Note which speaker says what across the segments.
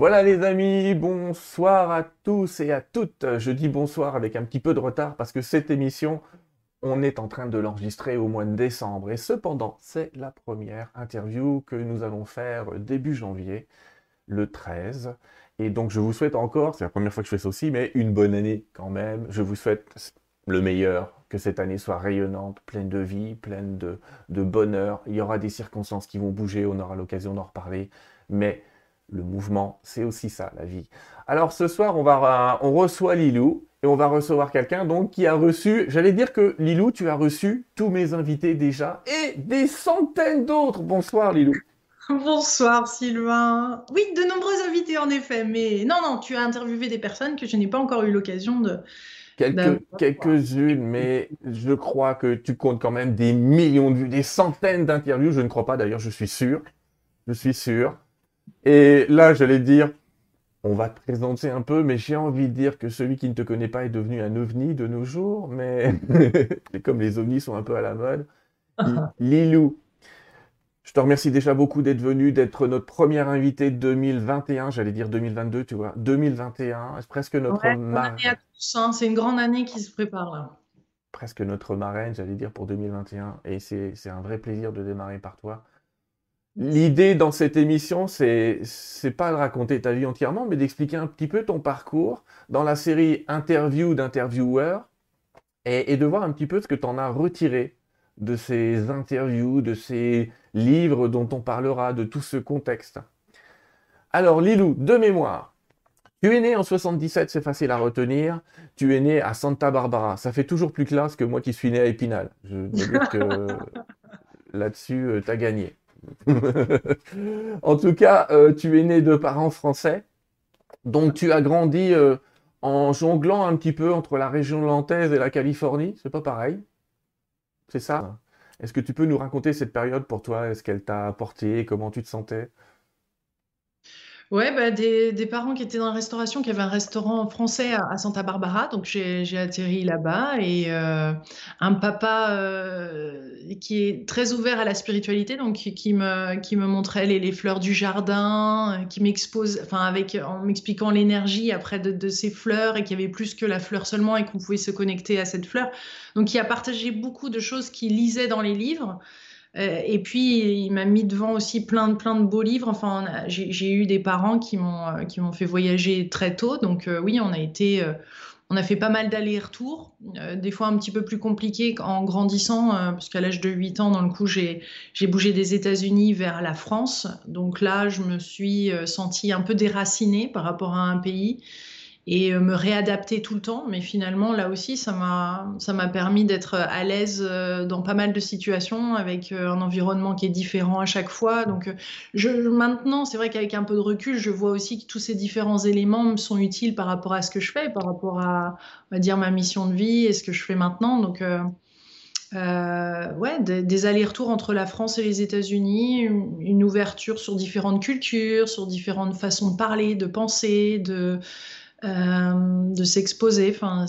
Speaker 1: Voilà les amis, bonsoir à tous et à toutes. Je dis bonsoir avec un petit peu de retard parce que cette émission, on est en train de l'enregistrer au mois de décembre. Et cependant, c'est la première interview que nous allons faire début janvier, le 13. Et donc je vous souhaite encore, c'est la première fois que je fais ça aussi, mais une bonne année quand même. Je vous souhaite le meilleur, que cette année soit rayonnante, pleine de vie, pleine de, bonheur. Il y aura des circonstances qui vont bouger, on aura l'occasion d'en reparler. Mais le mouvement, c'est aussi ça, la vie. Alors ce soir, on, va, on reçoit Lilou et on va recevoir quelqu'un donc qui a reçu, j'allais dire que Lilou, tu as reçu tous mes invités déjà et des centaines d'autres. Bonsoir Lilou.
Speaker 2: Bonsoir Sylvain. Oui, de nombreux invités en effet, mais non, non, tu as interviewé des personnes que je n'ai pas encore eu l'occasion de...
Speaker 1: Quelques, quelques-unes, mais je crois que tu comptes quand même des millions de vues, des centaines d'interviews. Je ne crois pas d'ailleurs, je suis sûr. Je suis sûr. Et là, j'allais dire, on va te présenter un peu, mais j'ai envie de dire que celui qui ne te connaît pas est devenu un ovni de nos jours, mais comme les ovnis sont un peu à la mode. Lilou, je te remercie déjà beaucoup d'être venu, d'être notre première invité de 2021, j'allais dire 2022, tu vois, 2021, c'est presque notre
Speaker 2: marraine. Hein. c'est une grande année qui se prépare là.
Speaker 1: Presque notre marraine, j'allais dire, pour 2021, et c'est un vrai plaisir de démarrer par toi. L'idée dans cette émission, c'est c'est pas de raconter ta vie entièrement, mais d'expliquer un petit peu ton parcours dans la série Interview d'intervieweurs et, de voir un petit peu ce que tu en as retiré de ces interviews, de ces livres dont on parlera, de tout ce contexte. Alors Lilou, de mémoire, tu es né en 77, c'est facile à retenir. Tu es né à Santa Barbara. Ça fait toujours plus classe que moi qui suis né à Épinal. Je veux dire que là-dessus, euh, tu as gagné. en tout cas, euh, tu es né de parents français, donc tu as grandi euh, en jonglant un petit peu entre la région lantaise et la Californie. C'est pas pareil? C'est ça? Est-ce que tu peux nous raconter cette période pour toi? Est-ce qu'elle t'a apporté? Comment tu te sentais?
Speaker 2: Ouais, bah, des, des parents qui étaient dans la restauration, qui avaient un restaurant français à, Santa Barbara, donc j'ai atterri là-bas et euh, un papa euh, qui est très ouvert à la spiritualité, donc qui, me qui me montrait les, les fleurs du jardin, qui m'expose, enfin avec en m'expliquant l'énergie après de, de ces fleurs et qu'il y avait plus que la fleur seulement et qu'on pouvait se connecter à cette fleur. Donc il a partagé beaucoup de choses qu'il lisait dans les livres. Euh, et puis, il m'a mis devant aussi plein de, plein de beaux livres. Enfin, j'ai eu des parents qui m'ont euh, qui m'ont fait voyager très tôt. Donc, euh, oui, on a été, on a fait pas mal d'allers-retours, des fois un petit peu plus compliqué en grandissant, parce qu'à l'âge de 8 ans, dans le coup, j'ai bougé des États-Unis vers la France. Donc là, je me suis sentie un peu déracinée par rapport à un pays et euh, me réadapter tout le temps. Mais finalement, là aussi, ça m'a, permis d'être à l'aise euh, dans pas mal de situations avec euh, un environnement qui est différent à chaque fois. Donc, je, maintenant, c'est vrai qu'avec un peu de recul, je vois aussi que tous ces différents éléments me sont utiles par rapport à ce que je fais, par rapport à, dire, ma mission de vie et ce que je fais maintenant. Donc, ouais, des, allers-retours entre la France et les États-Unis, une, ouverture sur différentes cultures, sur différentes façons de parler, de penser, de, de s'exposer. Enfin,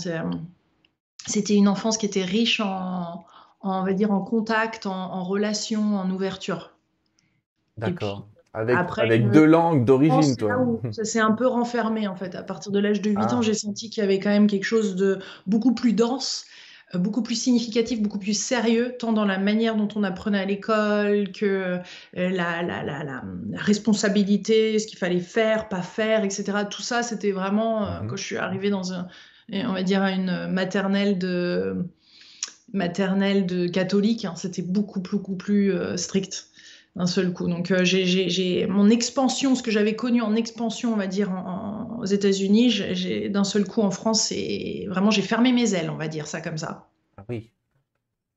Speaker 2: c'était une enfance qui était riche en, on va dire, en contact, en, relation, en ouverture.
Speaker 1: D'accord. Avec, avec deux langues d'origine, toi.
Speaker 2: Ça s'est un peu renfermé, en fait. À partir de l'âge de 8 ans, ah. j'ai senti qu'il y avait quand même quelque chose de beaucoup plus dense euh, beaucoup plus significatif, beaucoup plus sérieux, tant dans la manière dont on apprenait à l'école que euh, la, la, la, la, responsabilité, ce qu'il fallait faire, pas faire, etc. Tout ça, c'était vraiment, euh, mhm. quand je suis arrivée dans un, on va dire, une maternelle de maternelle de catholique, hein, c'était beaucoup, beaucoup plus strict d'un seul coup. Donc j'ai mon expansion, ce que j'avais connu en expansion, on va dire, aux États-Unis, d'un seul coup en France, et vraiment j'ai fermé mes ailes, on va dire ça comme ça.
Speaker 1: Oui.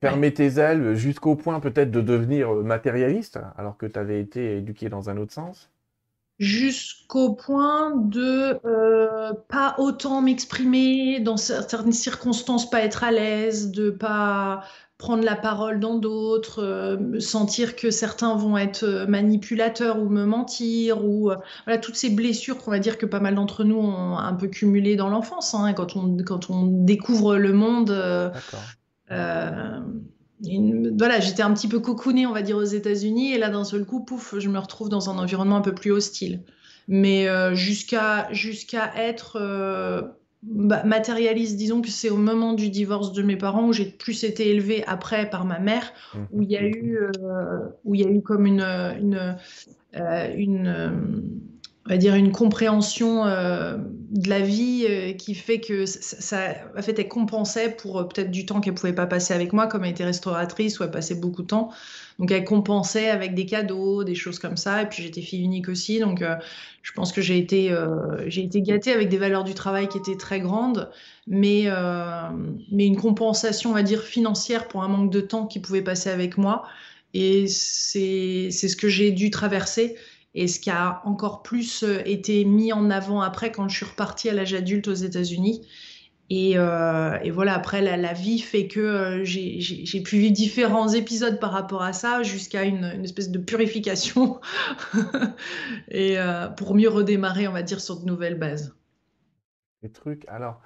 Speaker 1: Fermer tes ailes jusqu'au point peut-être de devenir matérialiste, alors que tu avais été éduqué dans un autre sens
Speaker 2: jusqu'au point de euh, pas autant m'exprimer dans certaines circonstances, pas être à l'aise, de pas prendre la parole dans d'autres, euh, sentir que certains vont être euh, manipulateurs ou me mentir, ou euh, voilà toutes ces blessures qu'on va dire que pas mal d'entre nous ont un peu cumulées dans l'enfance, hein, quand, on, quand on découvre le monde. Voilà, j'étais un petit peu cocoonée, on va dire, aux États-Unis, et là, d'un seul coup, pouf, je me retrouve dans un environnement un peu plus hostile. Mais jusqu'à jusqu'à être bah, matérialiste, disons que c'est au moment du divorce de mes parents où j'ai plus été élevée après par ma mère, où il y a eu, où il y a eu comme une, une, on va dire une compréhension euh, de la vie euh, qui fait que ça, en fait, elle compensait pour euh, peut-être du temps qu'elle pouvait pas passer avec moi, comme elle était restauratrice où elle passait beaucoup de temps. Donc elle compensait avec des cadeaux, des choses comme ça. Et puis j'étais fille unique aussi, donc je pense que j'ai été, j'ai été gâtée avec des valeurs du travail qui étaient très grandes, mais mais une compensation, on va dire financière pour un manque de temps qui pouvait passer avec moi. Et c'est c'est ce que j'ai dû traverser et ce qui a encore plus euh, été mis en avant après quand je suis repartie à l'âge adulte aux États-Unis. Et, euh, voilà, après, la, vie fait que euh, j'ai pu vivre différents épisodes par rapport à ça, jusqu'à une, espèce de purification, et pour mieux redémarrer, on va dire, sur de nouvelles bases.
Speaker 1: Les trucs, alors,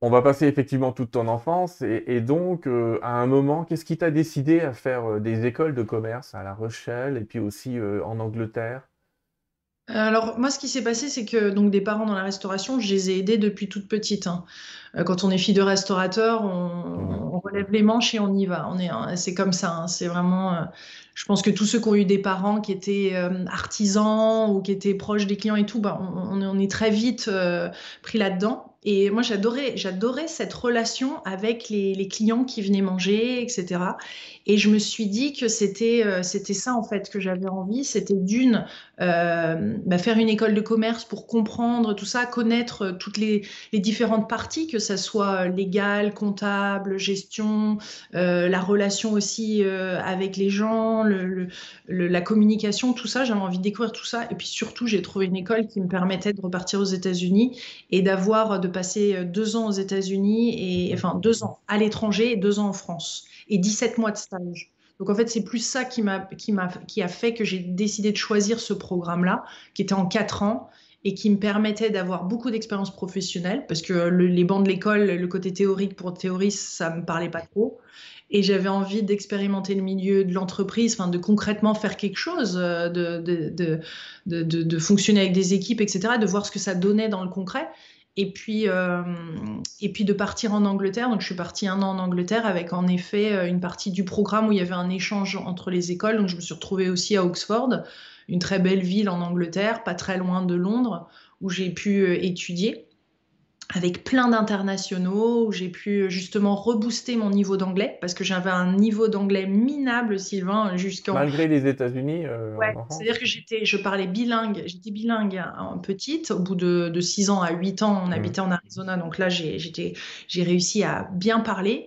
Speaker 1: on va passer effectivement toute ton enfance, et, donc, à un moment, qu'est-ce qui t'a décidé à faire des écoles de commerce à La Rochelle, et puis aussi en Angleterre?
Speaker 2: Alors moi, ce qui s'est passé, c'est que donc des parents dans la restauration, je les ai aidés depuis toute petite. Hein. Euh, quand on est fille de restaurateur, on, relève les manches et on y va. On est, c'est comme ça. Hein. C'est vraiment. Euh, je pense que tous ceux qui ont eu des parents qui étaient euh, artisans ou qui étaient proches des clients et tout, bah, on, on est très vite pris là-dedans. Et moi, j'adorais, j'adorais cette relation avec les, clients qui venaient manger, etc. Et je me suis dit que c'était, euh, c'était ça en fait que j'avais envie. C'était d'une euh, bah, faire une école de commerce pour comprendre tout ça, connaître toutes les, les différentes parties, que ça soit légal, comptable, gestion, euh, la relation aussi euh, avec les gens, le, la communication, tout ça. J'avais envie de découvrir tout ça. Et puis surtout, j'ai trouvé une école qui me permettait de repartir aux États-Unis et d'avoir de passer euh, deux ans aux États-Unis, et enfin deux ans à l'étranger et deux ans en France, et 17 mois de stage. Donc en fait, c'est plus ça qui, m'a, qui, m'a, qui a fait que j'ai décidé de choisir ce programme-là, qui était en quatre ans et qui me permettait d'avoir beaucoup d'expérience professionnelle, parce que les bancs de l'école, le côté théorique pour théoriste, ça me parlait pas trop. Et j'avais envie d'expérimenter le milieu de l'entreprise, enfin de concrètement faire quelque chose, euh, de de, de, de, de, fonctionner avec des équipes, etc., de voir ce que ça donnait dans le concret et puis, euh, et puis de partir en Angleterre. Donc, je suis partie un an en Angleterre avec en effet euh, une partie du programme où il y avait un échange entre les écoles. Donc, je me suis retrouvée aussi à Oxford, une très belle ville en Angleterre, pas très loin de Londres, où j'ai pu euh, étudier avec plein d'internationaux, où j'ai pu justement rebooster mon niveau d'anglais, parce que j'avais un niveau d'anglais minable, Sylvain, jusqu'en...
Speaker 1: Malgré les États-Unis euh,
Speaker 2: Ouais, c'est-à-dire que j'étais, je parlais bilingue, j'étais bilingue en petite, au bout de, de 6 ans à 8 ans, on mmh. habitait en Arizona, donc là, j'ai réussi à bien parler.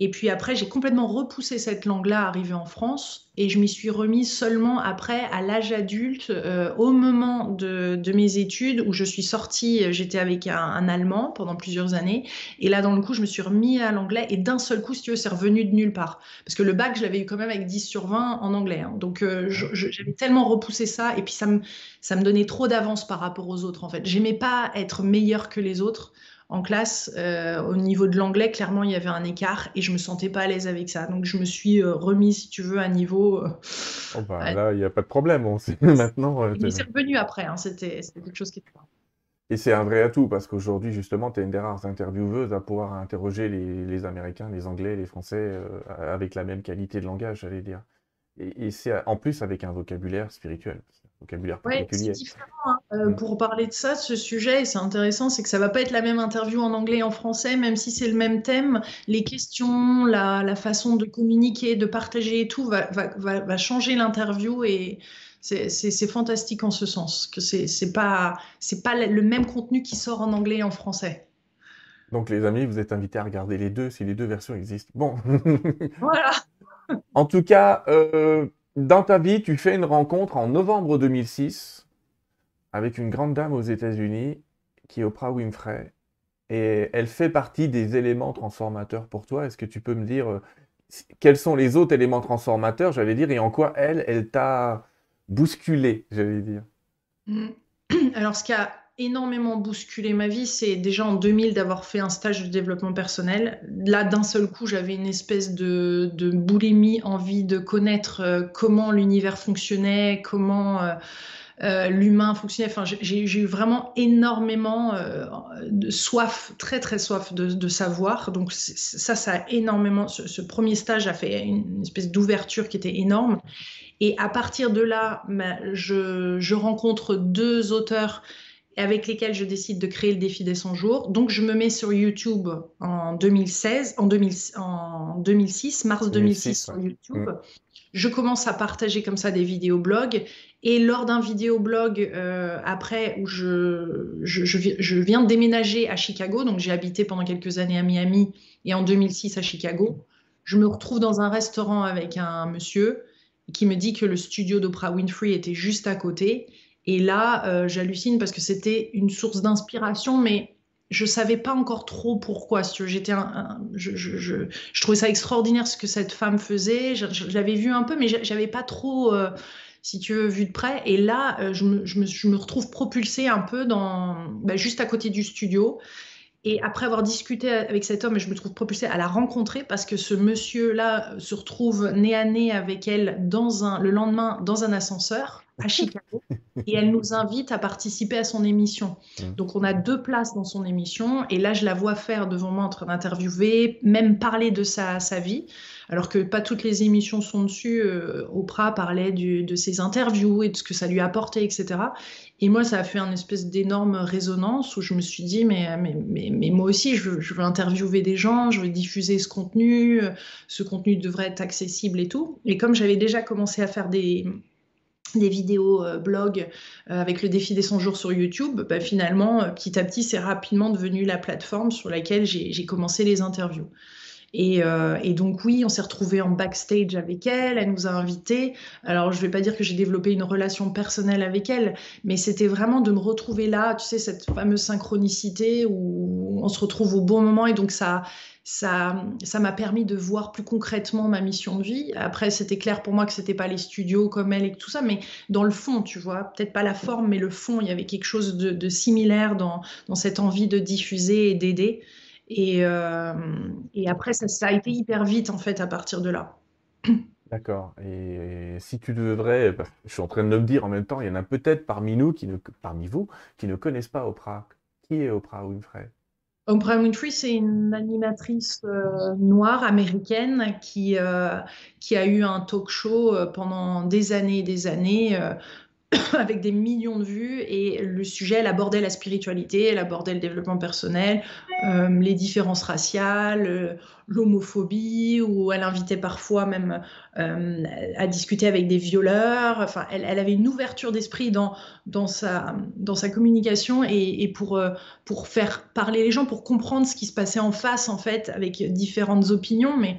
Speaker 2: Et puis après, j'ai complètement repoussé cette langue-là arrivée en France et je m'y suis remise seulement après, à l'âge adulte, euh, au moment de, de, mes études où je suis sortie, j'étais avec un, un, Allemand pendant plusieurs années. Et là, dans le coup, je me suis remis à l'anglais et d'un seul coup, si tu veux, c'est revenu de nulle part. Parce que le bac, je l'avais eu quand même avec 10 sur 20 en anglais. Hein. Donc, euh, j'avais tellement repoussé ça et puis ça me, ça me donnait trop d'avance par rapport aux autres, en fait. J'aimais pas être meilleure que les autres en classe, euh, au niveau de l'anglais, clairement, il y avait un écart et je me sentais pas à l'aise avec ça. Donc, je me suis euh, remis, si tu veux, à niveau. Euh,
Speaker 1: oh bah, là, il n'y a pas de problème. On sait maintenant.
Speaker 2: Mais c'est revenu après. Hein, C'était quelque chose qui était.
Speaker 1: Et c'est un vrai atout parce qu'aujourd'hui, justement, tu es une des rares intervieweuses à pouvoir interroger les, les Américains, les Anglais, les Français avec la même qualité de langage, j'allais dire. Et, et c'est en plus avec un vocabulaire spirituel vocabulaire
Speaker 2: c'est différent. Hein. Euh, mm. Pour parler de ça, ce sujet, c'est intéressant, c'est que ça va pas être la même interview en anglais et en français, même si c'est le même thème. Les questions, la, façon de communiquer, de partager et tout va, va, va, changer l'interview et c'est fantastique en ce sens que c'est pas pas le même contenu qui sort en anglais et en français.
Speaker 1: Donc les amis, vous êtes invités à regarder les deux si les deux versions existent. Bon.
Speaker 2: voilà.
Speaker 1: en tout cas. Euh dans ta vie, tu fais une rencontre en novembre 2006 avec une grande dame aux États-Unis qui est Oprah Winfrey. Et elle fait partie des éléments transformateurs pour toi. Est-ce que tu peux me dire euh, quels sont les autres éléments transformateurs, j'allais dire, et en quoi elle, elle t'a bousculé, j'allais dire?
Speaker 2: Alors, ce qui a énormément bousculé ma vie, c'est déjà en 2000 d'avoir fait un stage de développement personnel. Là, d'un seul coup, j'avais une espèce de, boulimie, envie de connaître euh, comment l'univers fonctionnait, comment... Euh, euh, l'humain fonctionnait. Enfin, j'ai eu vraiment énormément de soif, très très soif de, savoir. Donc ça, ça a énormément. Ce, premier stage a fait une espèce d'ouverture qui était énorme. Et à partir de là, ben, je rencontre deux auteurs avec lesquels je décide de créer le défi des 100 jours. Donc, je me mets sur YouTube en 2016, en, 2006, mars 2006, sur YouTube. Mm. Je commence à partager comme ça des vidéos blogs. Et lors d'un vidéo blog, euh, après, où je, je, je, viens de déménager à Chicago, donc j'ai habité pendant quelques années à Miami et en 2006 à Chicago, je me retrouve dans un restaurant avec un monsieur qui me dit que le studio d'Oprah Winfrey était juste à côté et là, euh, j'hallucine parce que c'était une source d'inspiration, mais je savais pas encore trop pourquoi. J'étais, je, trouvais ça extraordinaire ce que cette femme faisait. Je, l'avais vu un peu, mais j'avais pas trop, euh, si tu veux, vu de près. Et là, euh, je, me, je, me, retrouve propulsée un peu dans, bah, juste à côté du studio. Et après avoir discuté avec cet homme, je me trouve propulsée à la rencontrer parce que ce monsieur-là se retrouve nez à nez avec elle dans un, le lendemain dans un ascenseur à Chicago. Et elle nous invite à participer à son émission. Donc on a deux places dans son émission. Et là je la vois faire devant moi en train d'interviewer, même parler de sa, sa, vie, alors que pas toutes les émissions sont dessus. Euh, Oprah parlait de ses interviews et de ce que ça lui a apporté, etc. Et moi ça a fait une espèce d'énorme résonance où je me suis dit mais, moi aussi je je veux, interviewer des gens, je veux diffuser ce contenu, ce contenu devrait être accessible et tout. Et comme j'avais déjà commencé à faire des vidéos euh, blog euh, avec le défi des 100 jours sur YouTube, bah, finalement, euh, petit à petit, c'est rapidement devenu la plateforme sur laquelle j'ai commencé les interviews. Et, donc oui, on s'est retrouvé en backstage avec elle, elle nous a invités. Alors je ne vais pas dire que j'ai développé une relation personnelle avec elle, mais c'était vraiment de me retrouver là, tu sais, cette fameuse synchronicité où on se retrouve au bon moment et donc ça, ça, ça m'a permis de voir plus concrètement ma mission de vie. Après, c'était clair pour moi que c'était pas les studios comme elle et tout ça, mais dans le fond, tu vois, peut-être pas la forme, mais le fond, il y avait quelque chose de, similaire dans, cette envie de diffuser et d'aider. Et, euh, et, après, ça, ça, a été hyper vite, en fait, à partir de là.
Speaker 1: D'accord. Et, si tu devrais, bah, je suis en train de me dire en même temps, il y en a peut-être parmi nous, qui ne, parmi vous, qui ne connaissent pas Oprah. Qui est Oprah Winfrey?
Speaker 2: Oprah Winfrey, c'est une animatrice euh, noire américaine qui, euh, qui a eu un talk show pendant des années et des années avec des millions de vues et le sujet, elle abordait la spiritualité, elle abordait le développement personnel, euh, les différences raciales, euh, l'homophobie, ou elle invitait parfois même euh, à discuter avec des violeurs. Enfin, elle, avait une ouverture d'esprit dans, dans, sa, dans sa communication et, et pour, pour faire parler les gens, pour comprendre ce qui se passait en face, en fait, avec différentes opinions, mais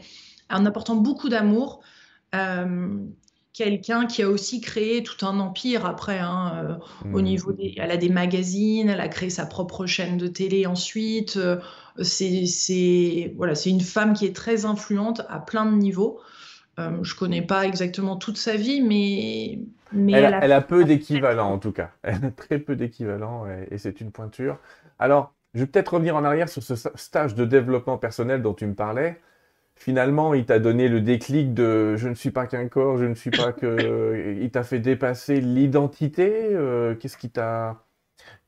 Speaker 2: en apportant beaucoup d'amour quelqu'un qui a aussi créé tout un empire après, hein, euh, au mmh. niveau des, elle a des magazines, elle a créé sa propre chaîne de télé ensuite. Euh, c'est voilà, c'est une femme qui est très influente à plein de niveaux. Euh, je connais pas exactement toute sa vie, mais,
Speaker 1: mais elle, a, elle a peu d'équivalents en tout cas. Elle a très peu d'équivalents et, et c'est une pointure. Alors, je vais peut-être revenir en arrière sur ce stage de développement personnel dont tu me parlais finalement, il t'a donné le déclic de je ne suis pas qu'un corps, je ne suis pas que. il t'a fait dépasser l'identité. Euh, qu'est-ce qui t'a.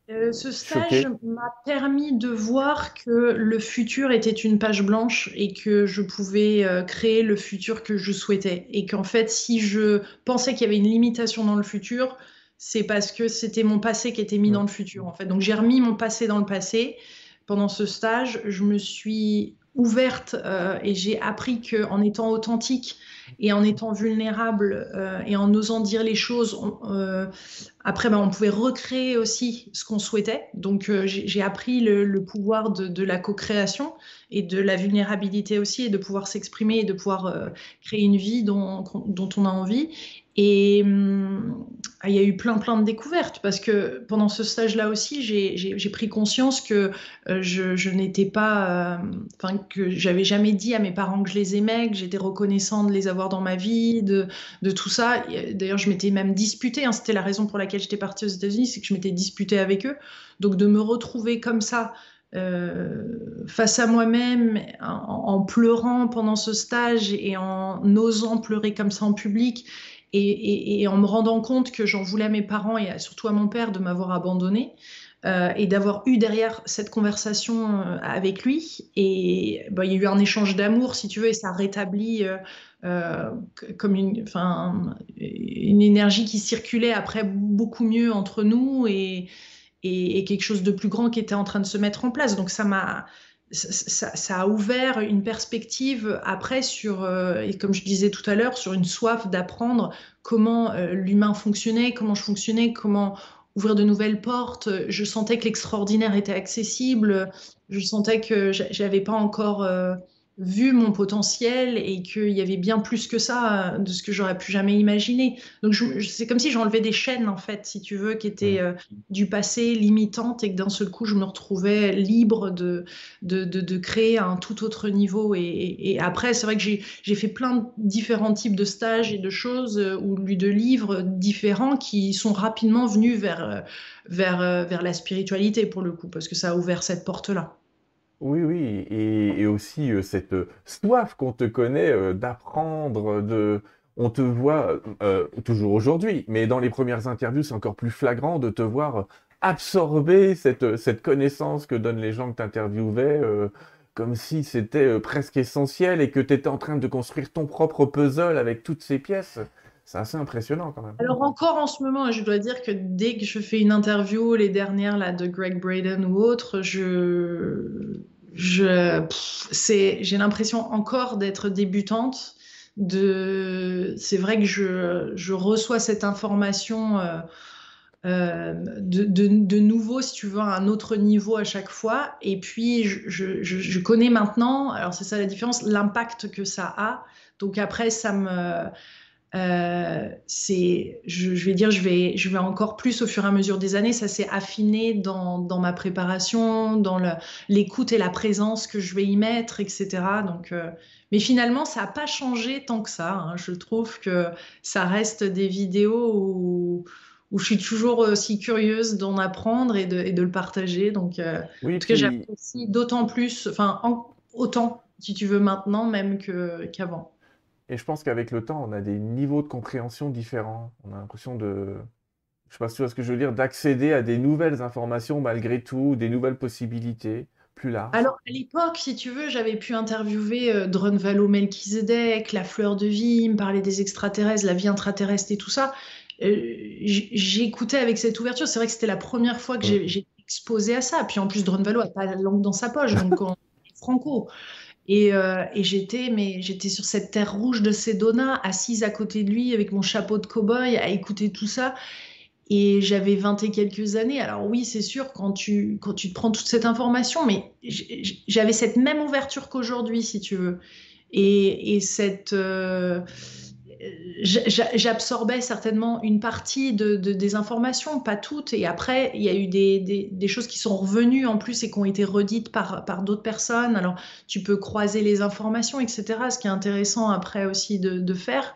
Speaker 2: Euh, ce stage m'a permis de voir que le futur était une page blanche et que je pouvais euh, créer le futur que je souhaitais. Et qu'en fait, si je pensais qu'il y avait une limitation dans le futur, c'est parce que c'était mon passé qui était mis dans le futur. En fait. Donc j'ai remis mon passé dans le passé. Pendant ce stage, je me suis ouverte euh, et j'ai appris que en étant authentique et en étant vulnérable euh, et en osant dire les choses, euh, après ben, on pouvait recréer aussi ce qu'on souhaitait. Donc j'ai appris le, pouvoir de, la co-création et de la vulnérabilité aussi et de pouvoir s'exprimer et de pouvoir créer une vie dont, dont on a envie. Et hum, il y a eu plein plein de découvertes parce que pendant ce stage-là aussi, j'ai pris conscience que euh, je, n'étais pas, euh, enfin que j'avais jamais dit à mes parents que je les aimais, que j'étais reconnaissant de les avoir dans ma vie, de, tout ça. D'ailleurs, je m'étais même disputée. Hein, C'était la raison pour laquelle j'étais partie aux États-Unis, c'est que je m'étais disputée avec eux. Donc de me retrouver comme ça. Euh, face à moi-même, en, pleurant pendant ce stage et en osant pleurer comme ça en public, et, en me rendant compte que j'en voulais à mes parents et surtout à mon père de m'avoir abandonné. Euh, et d'avoir eu derrière cette conversation euh, avec lui. Et bah, il y a eu un échange d'amour, si tu veux, et ça rétablit euh, comme une, une énergie qui circulait après beaucoup mieux entre nous et, et, quelque chose de plus grand qui était en train de se mettre en place. Donc ça m'a ça, ça, a ouvert une perspective après sur, et comme je disais tout à l'heure, sur une soif d'apprendre comment l'humain fonctionnait, comment je fonctionnais, comment ouvrir de nouvelles portes. Je sentais que l'extraordinaire était accessible. Je sentais que j'avais pas encore euh, vu mon potentiel et qu'il y avait bien plus que ça euh, de ce que j'aurais pu jamais imaginer. Donc c'est comme si j'enlevais des chaînes en fait, si tu veux, qui étaient euh, du passé limitantes et que d'un seul coup je me retrouvais libre de, de, de, créer un tout autre niveau. Et, après, c'est vrai que j'ai fait plein de différents types de stages et de choses euh, ou de livres différents qui sont rapidement venus vers, vers, vers la spiritualité pour le coup, parce que ça a ouvert cette porte-là.
Speaker 1: Oui, oui, et, aussi euh, cette euh, soif qu'on te connaît euh, d'apprendre, de... On te voit toujours aujourd'hui, mais dans les premières interviews, c'est encore plus flagrant de te voir absorber cette, cette connaissance que donnent les gens que tu interviewais, comme si c'était presque essentiel et que tu étais en train de construire ton propre puzzle avec toutes ces pièces. C'est assez impressionnant quand même.
Speaker 2: Alors encore en ce moment, je dois dire que dès que je fais une interview, les dernières là de Greg Braden ou autre, je, je, j'ai l'impression encore d'être débutante. De, c'est vrai que je, je, reçois cette information euh, euh, de, de, de, nouveau, si tu veux, à un autre niveau à chaque fois. Et puis, je, je, je connais maintenant, alors c'est ça la différence, l'impact que ça a. Donc après, ça me euh, c'est, je, vais dire, je vais, je vais encore plus au fur et à mesure des années. Ça s'est affiné dans, dans, ma préparation, dans l'écoute et la présence que je vais y mettre, etc. Donc, euh, mais finalement, ça n'a pas changé tant que ça. Hein. Je trouve que ça reste des vidéos où, où je suis toujours aussi curieuse d'en apprendre et de, et de, le partager. Donc, euh, oui, en tout cas, j'apprécie d'autant plus, enfin, autant, si tu veux, maintenant même qu'avant.
Speaker 1: Et je pense qu'avec le temps, on a des niveaux de compréhension différents. On a l'impression de, je sais pas si tu vois ce que je veux dire, d'accéder à des nouvelles informations malgré tout, des nouvelles possibilités plus larges.
Speaker 2: Alors, à l'époque, si tu veux, j'avais pu interviewer euh, Drunvalo Melchizedek, la fleur de vie, me parler des extraterrestres, la vie intraterrestre et tout ça. Euh, J'écoutais avec cette ouverture. C'est vrai que c'était la première fois que j'ai été exposée à ça. Puis en plus, Drunvalo n'a pas la langue dans sa poche, donc on franco. Euh, et, j'étais, mais j'étais sur cette terre rouge de Sedona, assise à côté de lui avec mon chapeau de cow-boy, à écouter tout ça. Et j'avais 20 et quelques années. Alors oui, c'est sûr, quand tu, quand tu te prends toute cette information, mais j'avais cette même ouverture qu'aujourd'hui, si tu veux. Et, cette... Euh, j'absorbais certainement une partie de, des informations, pas toutes. Et après, il y a eu des, des, choses qui sont revenues en plus et qui ont été redites par, par d'autres personnes. Alors, tu peux croiser les informations, etc. Ce qui est intéressant après aussi de, de faire.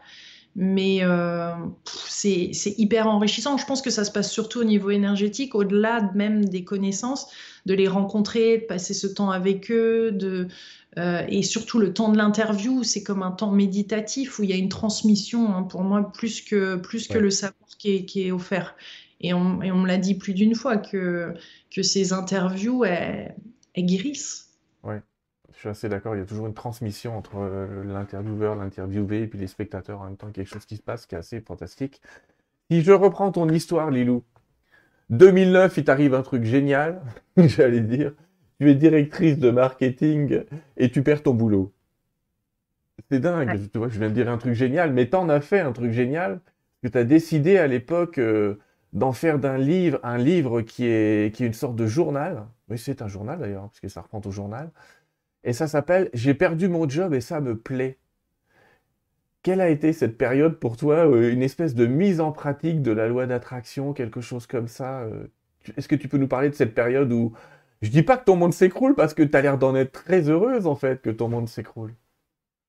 Speaker 2: Mais euh, c'est hyper enrichissant. Je pense que ça se passe surtout au niveau énergétique, au-delà même des connaissances, de les rencontrer, de passer ce temps avec eux, de, euh, et surtout le temps de l'interview, c'est comme un temps méditatif où il y a une transmission, hein, pour moi, plus que, plus que le savoir qui est, qui est offert. Et on, et on me l'a dit plus d'une fois que, que ces interviews, elles, guérissent.
Speaker 1: Oui, je suis assez d'accord. Il y a toujours une transmission entre euh, l'intervieweur, l'interviewé et puis les spectateurs en même temps. Quelque chose qui se passe qui est assez fantastique. Si je reprends ton histoire, Lilou, 2009, il t'arrive un truc génial, j'allais dire tu es directrice de marketing et tu perds ton boulot. C'est dingue, tu vois, je viens de dire un truc génial, mais t'en as fait un truc génial, que tu as décidé à l'époque euh, d'en faire d'un livre un livre qui est, qui est une sorte de journal. Oui, c'est un journal d'ailleurs, parce que ça reprend au journal. Et ça s'appelle J'ai perdu mon job et ça me plaît. Quelle a été cette période pour toi euh, Une espèce de mise en pratique de la loi d'attraction, quelque chose comme ça euh, Est-ce que tu peux nous parler de cette période où je dis pas que ton monde s'écroule parce que tu as l'air d'en être très heureuse en fait que ton monde s'écroule.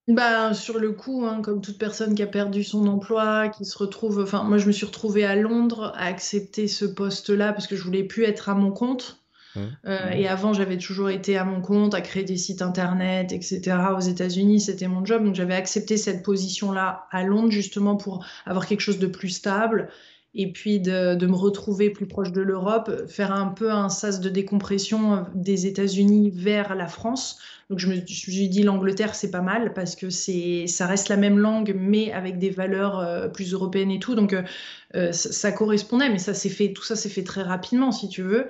Speaker 2: Bah, sur le coup, hein, comme toute personne qui a perdu son emploi, qui se retrouve. Enfin, moi, je me suis retrouvée à Londres à accepter ce poste-là parce que je voulais plus être à mon compte. Euh, et avant, j'avais toujours été à mon compte, à créer des sites internet, etc. Aux États-Unis, c'était mon job. Donc, j'avais accepté cette position-là à Londres, justement, pour avoir quelque chose de plus stable et puis de, me retrouver plus proche de l'Europe, faire un peu un sas de décompression des États-Unis vers la France. Donc, je me, suis dit, l'Angleterre, c'est pas mal parce que c'est, ça reste la même langue, mais avec des valeurs euh, plus européennes et tout. Donc, euh, ça, ça, correspondait, mais ça s'est fait, tout ça s'est fait très rapidement, si tu veux.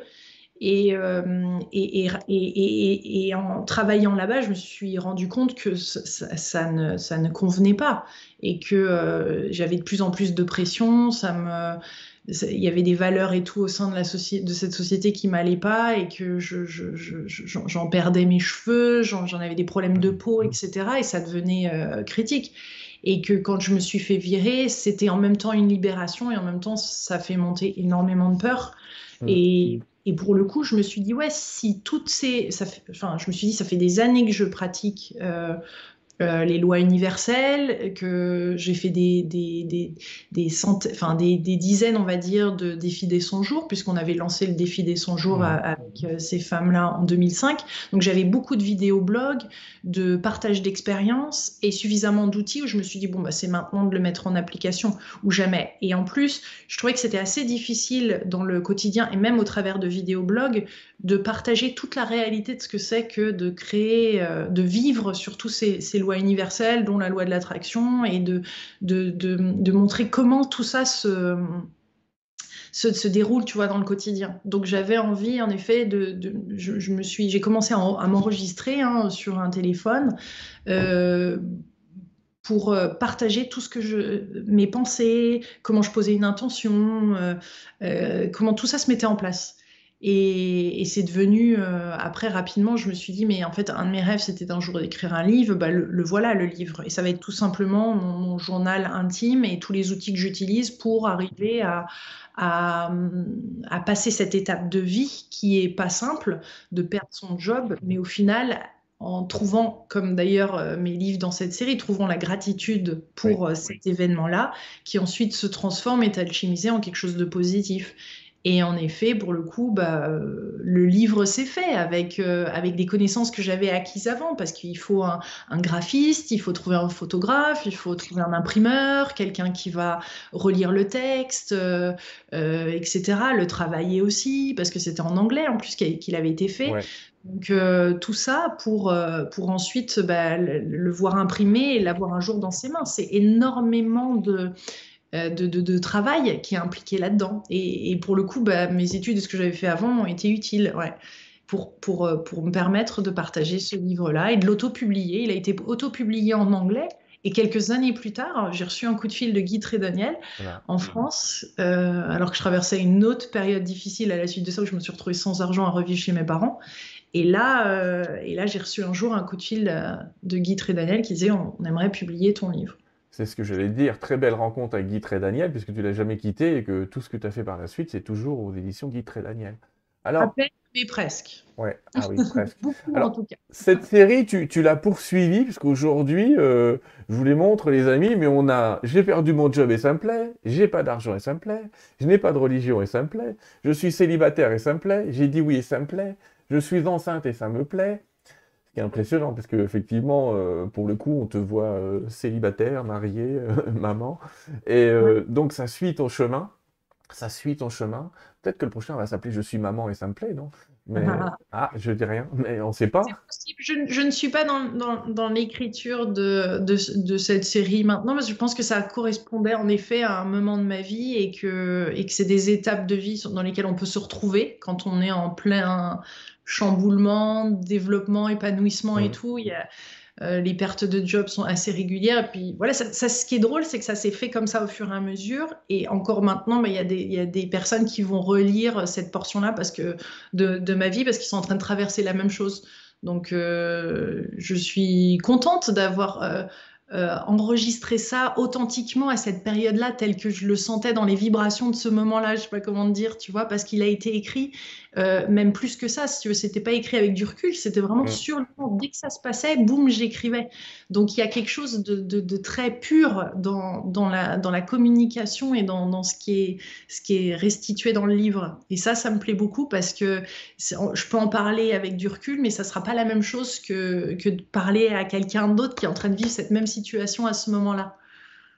Speaker 2: Euh, et, et, et, et, en travaillant là-bas, je me suis rendu compte que ça, ça, ne, ça ne, convenait pas et que euh, j'avais de plus en plus de pression. Ça me, il y avait des valeurs et tout au sein de, la société, de cette société qui m'allaient pas et que j'en je, je, perdais mes cheveux, j'en avais des problèmes de peau, etc. Et ça devenait euh, critique. Et que quand je me suis fait virer, c'était en même temps une libération et en même temps, ça fait monter énormément de peur. Mmh. Et et pour le coup, je me suis dit, ouais, si toutes ces. Enfin, je me suis dit, ça fait des années que je pratique euh, euh, les lois universelles, que j'ai fait des, des, des, des, enfin, des, des, dizaines, on va dire, de défis des 100 jours, puisqu'on avait lancé le défi des 100 jours avec euh, ces femmes-là en 2005. Donc j'avais beaucoup de vidéos blogs, de partage d'expériences et suffisamment d'outils où je me suis dit, bon, bah, c'est maintenant de le mettre en application ou jamais. Et en plus, je trouvais que c'était assez difficile dans le quotidien et même au travers de vidéos blogs de partager toute la réalité de ce que c'est que de créer, euh, de vivre surtout ces, ces lois universelles, dont la loi de l'attraction, et de, de, montrer comment tout ça se, se, se, déroule, tu vois, dans le quotidien. Donc j'avais envie, en effet, de, je, me suis, j'ai commencé à, m'enregistrer hein, sur un téléphone. Euh, pour euh, partager tout ce que je, mes pensées, comment je posais une intention, comment tout ça se mettait en place. Et, c'est devenu, euh, après rapidement, je me suis dit, mais en fait, un de mes rêves, c'était un jour d'écrire un livre. Bah, le, voilà, le livre. Et ça va être tout simplement mon, journal intime et tous les outils que j'utilise pour arriver à, à, à, passer cette étape de vie qui est pas simple, de perdre son job, mais au final, en trouvant, comme d'ailleurs euh, mes livres dans cette série, trouvant la gratitude pour euh, cet événement-là, qui ensuite se transforme et est alchimisé en quelque chose de positif. Et en effet, pour le coup, bah, le livre s'est fait avec, euh, avec des connaissances que j'avais acquises avant, parce qu'il faut un, graphiste, il faut trouver un photographe, il faut trouver un imprimeur, quelqu'un qui va relire le texte, euh, euh, etc., le travailler aussi, parce que c'était en anglais en plus qu'il avait été fait. Donc tout ça pour, pour ensuite bah, le, voir imprimé et l'avoir un jour dans ses mains. C'est énormément de euh, de, de, travail qui est impliqué là-dedans. Et, pour le coup, bah, mes études et ce que j'avais fait avant ont été utiles. Ouais. Pour, pour, euh, pour, me permettre de partager ce livre-là et de l'auto-publier. Il a été auto-publié en anglais. Et quelques années plus tard, j'ai reçu un coup de fil de Guy Trédaniel en France, euh, alors que je traversais une autre période difficile à la suite de ça, où je me suis retrouvée sans argent à revivre chez mes parents. Et là, et là j'ai reçu un jour un coup de fil de Guy Trédaniel qui disait on aimerait publier ton livre.
Speaker 1: C'est ce que j'allais dire. Très belle rencontre avec Guy et Daniel, puisque tu l'as jamais quitté et que tout ce que tu as fait par la suite, c'est toujours aux éditions Guy et Daniel.
Speaker 2: Alors, mais presque.
Speaker 1: Ouais, ah oui, presque. Alors, en tout cas. Cette série, tu, tu l'as poursuivie, puisqu'aujourd'hui, euh, je vous les montre, les amis, mais on a, j'ai perdu mon job et ça me plaît, j'ai pas d'argent et ça me plaît, je n'ai pas de religion et ça me plaît, je suis célibataire et ça me plaît, j'ai dit oui et ça me plaît, je suis enceinte et ça me plaît, qui est impressionnant parce qu'effectivement, euh, pour le coup, on te voit euh, célibataire, marié, euh, maman. Et donc, ça suit ton chemin. Ça suit ton chemin. Peut-être que le prochain va s'appeler Je suis maman et ça me plaît, non? Mais, ah, je dis rien, mais on ne sait pas.
Speaker 2: Je, je, ne suis pas dans, dans, dans l'écriture de, de, de, cette série maintenant, parce que je pense que ça correspondait en effet à un moment de ma vie et que, et que c'est des étapes de vie dans lesquelles on peut se retrouver quand on est en plein chamboulement, développement, épanouissement et tout. Il y a, euh, les pertes de job sont assez régulières. Et puis voilà, ça, ce qui est drôle, c'est que ça s'est fait comme ça au fur et à mesure. Et encore maintenant, bah, il, y a des, il y a des personnes qui vont relire cette portion-là parce que de, de, ma vie parce qu'ils sont en train de traverser la même chose. Donc euh, je suis contente d'avoir euh, euh, enregistrer ça authentiquement à cette période-là, tel que je le sentais dans les vibrations de ce moment-là, je sais pas comment dire, tu vois, parce qu'il a été écrit, euh, même plus que ça, si tu veux, c'était pas écrit avec du recul, c'était vraiment sur le moment. Dès que ça se passait, boum, j'écrivais. Donc il y a quelque chose de, très pur dans, dans, la, dans la communication et dans, dans, ce, qui est, ce qui est restitué dans le livre. Et ça, ça me plaît beaucoup parce que je peux en parler avec du recul, mais ça sera pas la même chose que, que de parler à quelqu'un d'autre qui est en train de vivre cette même situation à ce moment-là.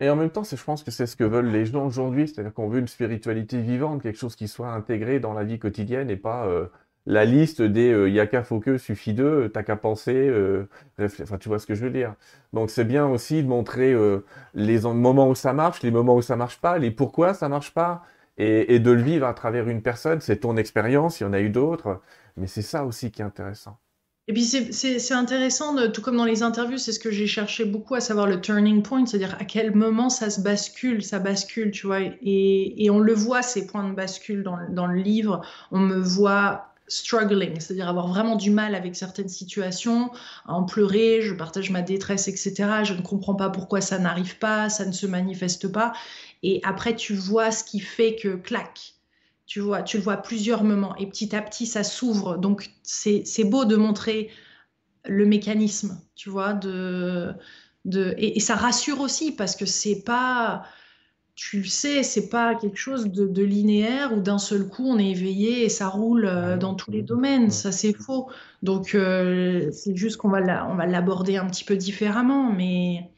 Speaker 1: Et en même temps, je pense que c'est ce que veulent les gens aujourd'hui, c'est-à-dire qu'on veut une spiritualité vivante, quelque chose qui soit intégré dans la vie quotidienne et pas euh, la liste des euh, yaka faut que suffit d'eux, t'as qu'à penser, euh, enfin tu vois ce que je veux dire. Donc c'est bien aussi de montrer les moments où ça marche, les moments où ça marche pas, les pourquoi ça marche pas, et de le vivre à travers une personne. C'est ton expérience, il y en a eu d'autres, mais c'est ça aussi qui est intéressant.
Speaker 2: Et puis c'est intéressant, tout comme dans les interviews, c'est ce que j'ai cherché beaucoup à savoir le turning point, c'est-à-dire à quel moment ça se bascule, ça bascule, tu vois. Et, et on le voit, ces points de bascule dans, dans le livre. On me voit struggling, c'est-à-dire avoir vraiment du mal avec certaines situations, en pleurer, je partage ma détresse, etc. Je ne comprends pas pourquoi ça n'arrive pas, ça ne se manifeste pas. Et après, tu vois ce qui fait que clac, tu vois, tu le vois à plusieurs moments et petit à petit ça s'ouvre. Donc c'est beau de montrer le mécanisme, tu vois, de, de et, ça rassure aussi parce que c'est pas, tu le sais, c'est pas quelque chose de, linéaire où d'un seul coup on est éveillé et ça roule euh, dans tous les domaines. Ça c'est faux. Donc euh, c'est juste qu'on va l'aborder un petit peu différemment, mais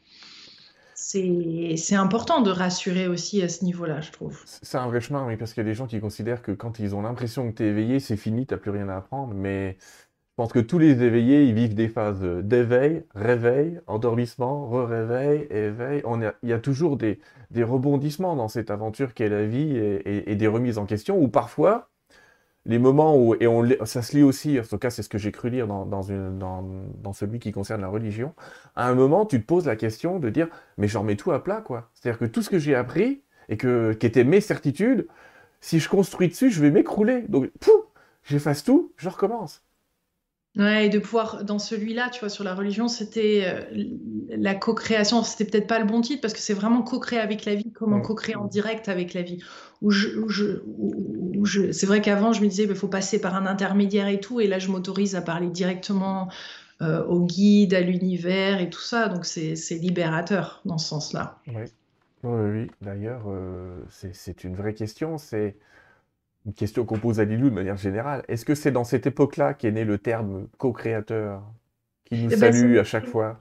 Speaker 2: c'est important de rassurer aussi à ce niveau-là, je trouve.
Speaker 1: C'est un vrai chemin, oui, parce qu'il y a des gens qui considèrent que quand ils ont l'impression que tu es éveillé, c'est fini, tu n'as plus rien à apprendre. Mais je pense que tous les éveillés, ils vivent des phases d'éveil, réveil, endormissement, re-réveil, éveil. On il y a toujours des, rebondissements dans cette aventure qu'est la vie et, des remises en question, où parfois, les moments où, et on, ça se lit aussi, en tout cas c'est ce que j'ai cru lire dans, dans, celui qui concerne la religion, à un moment tu te poses la question de dire, mais j'en mets tout à plat, quoi. C'est-à-dire que tout ce que j'ai appris, et que, qui était mes certitudes, si je construis dessus, je vais m'écrouler. Donc, pouf, j'efface tout, je recommence.
Speaker 2: Ouais, et de pouvoir, dans celui-là, tu vois, sur la religion, c'était euh, la co-création. C'était peut-être pas le bon titre parce que c'est vraiment co-créer avec la vie, comment co-créer en direct avec la vie. Où je, je, c'est vrai qu'avant, je me disais, il faut passer par un intermédiaire et tout, et là, je m'autorise à parler directement euh, au guide, à l'univers et tout ça. Donc, c'est libérateur dans ce sens-là.
Speaker 1: Oui, oui, oui. D'ailleurs, euh, c'est une vraie question. C'est une question qu'on pose à Lilou de manière générale. Est-ce que c'est dans cette époque-là qu'est né le terme co-créateur? Qui nous eh ben, salue à chaque fois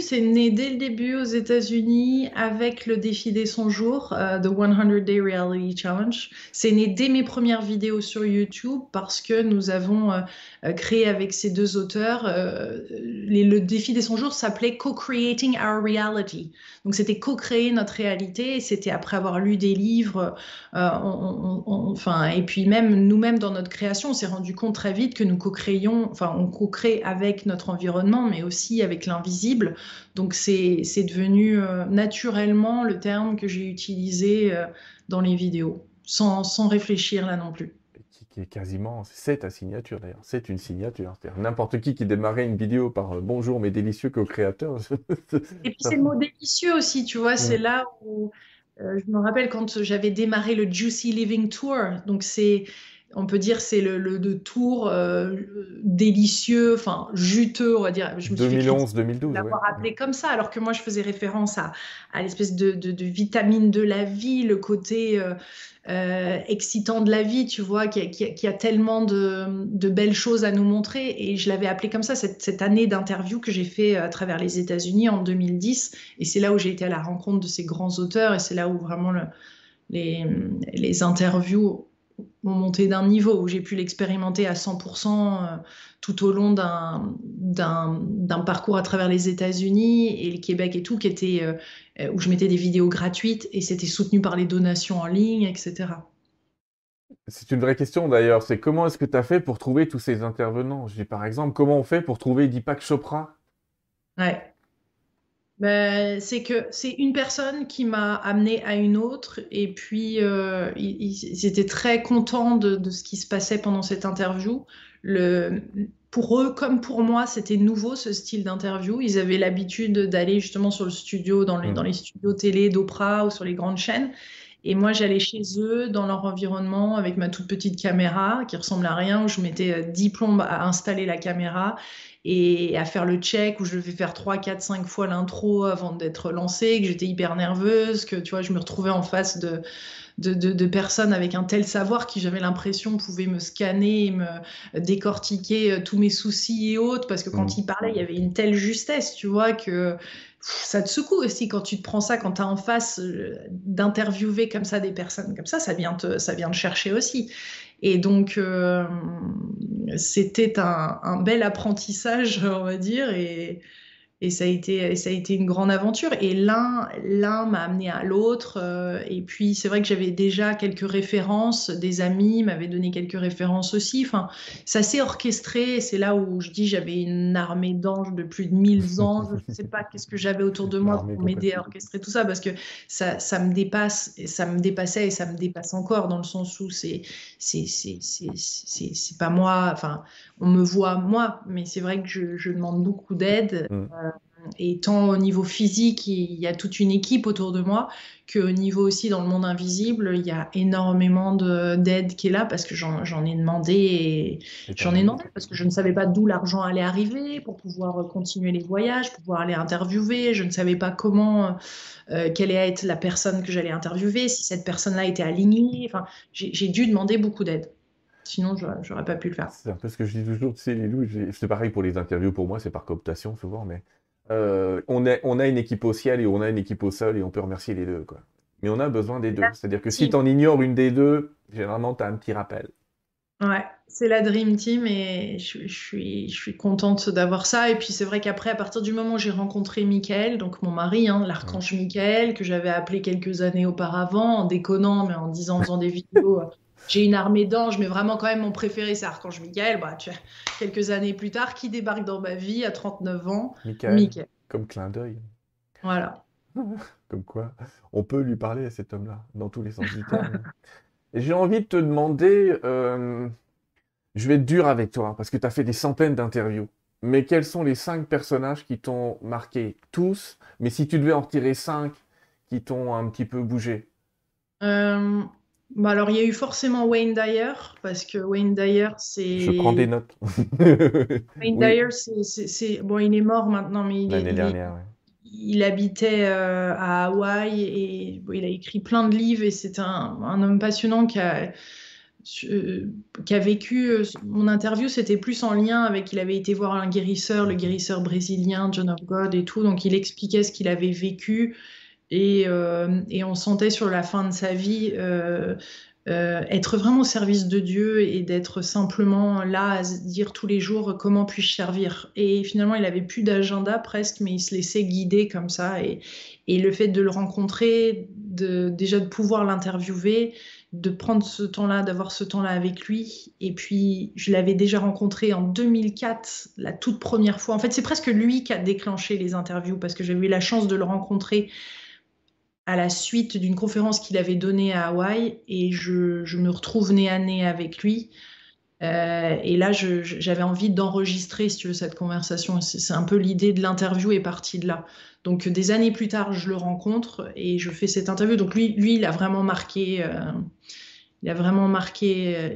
Speaker 2: c'est né dès le début aux États-Unis avec le défi des 100 jours, uh, The 100 Day Reality Challenge. C'est né dès mes premières vidéos sur YouTube parce que nous avons euh, euh, créé avec ces deux auteurs. Euh, le défi des 100 jours s'appelait Co-Creating Our Reality. Donc c'était co-créer notre réalité et c'était après avoir lu des livres. enfin, et puis même nous-mêmes dans notre création, on s'est rendu compte très vite que nous co-créions, enfin on co-crée avec notre environnement mais aussi avec l'invisible. Donc c'est devenu euh, naturellement le terme que j'ai utilisé euh, dans les vidéos, sans, sans, réfléchir là non plus.
Speaker 1: Qui, est quasiment, c'est ta signature d'ailleurs, c'est une signature. N'importe qui qui démarrait une vidéo par euh, bonjour mes délicieux co-créateurs.
Speaker 2: Et puis c'est le mot délicieux aussi, tu vois, c'est là où je me rappelle quand j'avais démarré le Juicy Living Tour. Donc c'est on peut dire c'est le, le, tour euh, délicieux, enfin juteux, on va dire.
Speaker 1: 2011-2012.
Speaker 2: L'avoir appelé comme ça, alors que moi je faisais référence à, à l'espèce de, de, vitamine de la vie, le côté euh, euh, excitant de la vie, tu vois, qui, qui, a tellement de, de, belles choses à nous montrer. Et je l'avais appelé comme ça cette, cette année d'interview que j'ai fait à travers les États-Unis en 2010. Et c'est là où j'ai été à la rencontre de ces grands auteurs et c'est là où vraiment le, les, les interviews mon montée d'un niveau où j'ai pu l'expérimenter à 100% euh, tout au long d'un parcours à travers les États-Unis et le Québec et tout, qui était, euh, euh, où je mettais des vidéos gratuites et c'était soutenu par les donations en ligne, etc.
Speaker 1: C'est une vraie question d'ailleurs, c'est comment est-ce que tu as fait pour trouver tous ces intervenants? Je dis par exemple, comment on fait pour trouver Deepak Chopra?
Speaker 2: Ouais. Ben, c'est que c'est une personne qui m'a amené à une autre et puis euh, ils, étaient très contents de, de, ce qui se passait pendant cette interview. Le, pour eux comme pour moi, c'était nouveau ce style d'interview. Ils avaient l'habitude d'aller justement sur le studio, dans les, mm. dans les studios télé d'Oprah ou sur les grandes chaînes. Et moi, j'allais chez eux, dans leur environnement, avec ma toute petite caméra qui ressemble à rien, où je mettais 10 plombes à installer la caméra et à faire le check où je devais faire 3, 4, 5 fois l'intro avant d'être lancée, que j'étais hyper nerveuse, que tu vois, je me retrouvais en face de, de, de, personnes avec un tel savoir qui j'avais l'impression pouvaient me scanner, me décortiquer euh, tous mes soucis et autres, parce que quand mmh. ils parlaient, il y avait une telle justesse, tu vois, que ça te secoue aussi quand tu te prends ça, quand tu as en face euh, d'interviewer comme ça des personnes comme ça, ça vient te, ça vient te chercher aussi. Et donc, euh, c'était un, un, bel apprentissage, on va dire, et, et ça a été ça a été une grande aventure et l'un l'un m'a amené à l'autre euh, et puis c'est vrai que j'avais déjà quelques références des amis m'avaient donné quelques références aussi enfin ça s'est orchestré c'est là où je dis j'avais une armée d'anges de plus de 1000 anges je ne sais pas qu'est-ce que j'avais autour de moi pour m'aider à orchestrer tout ça parce que ça, ça me dépasse et ça me dépassait et ça me dépasse encore dans le sens où c'est c'est c'est c'est pas moi enfin on me voit moi, mais c'est vrai que je, demande beaucoup d'aide. Mm. Euh, et tant au niveau physique, il y a toute une équipe autour de moi, qu'au niveau aussi dans le monde invisible, il y a énormément d'aide qui est là parce que j'en ai demandé et, j'en ai demandé parce que je ne savais pas d'où l'argent allait arriver pour pouvoir continuer les voyages, pouvoir aller interviewer. Je ne savais pas comment, euh, quelle allait être la personne que j'allais interviewer, si cette personne-là était alignée. Enfin, j'ai dû demander beaucoup d'aide. Sinon, j'aurais pas pu le faire.
Speaker 1: C'est que je dis toujours, tu sais, les c'est pareil pour les interviews pour moi, c'est par cooptation souvent, mais euh, on, a, on a une équipe au ciel et on a une équipe au sol et on peut remercier les deux, quoi. Mais on a besoin des deux. C'est-à-dire que si tu en ignores une des deux, généralement, tu as un petit rappel.
Speaker 2: Ouais, c'est la Dream Team et je, suis, je suis contente d'avoir ça. Et puis c'est vrai qu'après, à partir du moment où j'ai rencontré Michael, donc mon mari, hein, l'archange Michael, que j'avais appelé quelques années auparavant, en déconnant, mais en disant, en faisant des vidéos j'ai une armée d'anges, mais vraiment quand même mon préféré, c'est Archange Michael. Bah, tu quelques années plus tard, qui débarque dans ma vie à 39 ans?
Speaker 1: Michael. Comme clin d'œil.
Speaker 2: Voilà.
Speaker 1: Comme quoi, on peut lui parler à cet homme-là, dans tous les sens du terme. J'ai envie de te demander, euh, je vais être dur avec toi, parce que tu as fait des centaines d'interviews, mais quels sont les cinq personnages qui t'ont marqué Tous, mais si tu devais en retirer cinq qui t'ont un petit peu bougé?
Speaker 2: Euh, bah alors, il y a eu forcément Wayne Dyer, parce que Wayne Dyer, c'est.
Speaker 1: Je prends des notes.
Speaker 2: Wayne Dyer, c'est. Bon, il est mort maintenant, mais il,
Speaker 1: L'année dernière,
Speaker 2: il, habitait euh, à Hawaï et il a écrit plein de livres et c'est un, un, homme passionnant qui a, euh, qui a vécu. Euh, mon interview, c'était plus en lien avec. Il avait été voir un guérisseur, le guérisseur brésilien, John of God et tout. Donc, il expliquait ce qu'il avait vécu euh, et, on sentait sur la fin de sa vie euh, euh, être vraiment au service de Dieu et d'être simplement là à se dire tous les jours comment puis-je servir? Et finalement, il avait plus d'agenda presque, mais il se laissait guider comme ça. Et, le fait de le rencontrer, déjà de pouvoir l'interviewer, de prendre ce temps-là, d'avoir ce temps-là avec lui. Et puis, je l'avais déjà rencontré en 2004, la toute première fois. En fait, c'est presque lui qui a déclenché les interviews parce que j'avais eu la chance de le rencontrer à la suite d'une conférence qu'il avait donnée à Hawaï et je, me retrouve nez à nez avec lui. Euh, et là, j'avais envie d'enregistrer, si tu veux, cette conversation. C'est un peu l'idée de l'interview est partie de là. Donc, des années plus tard, je le rencontre et je fais cette interview. Donc, lui, lui il a vraiment marqué. Euh, il a vraiment marqué. Euh,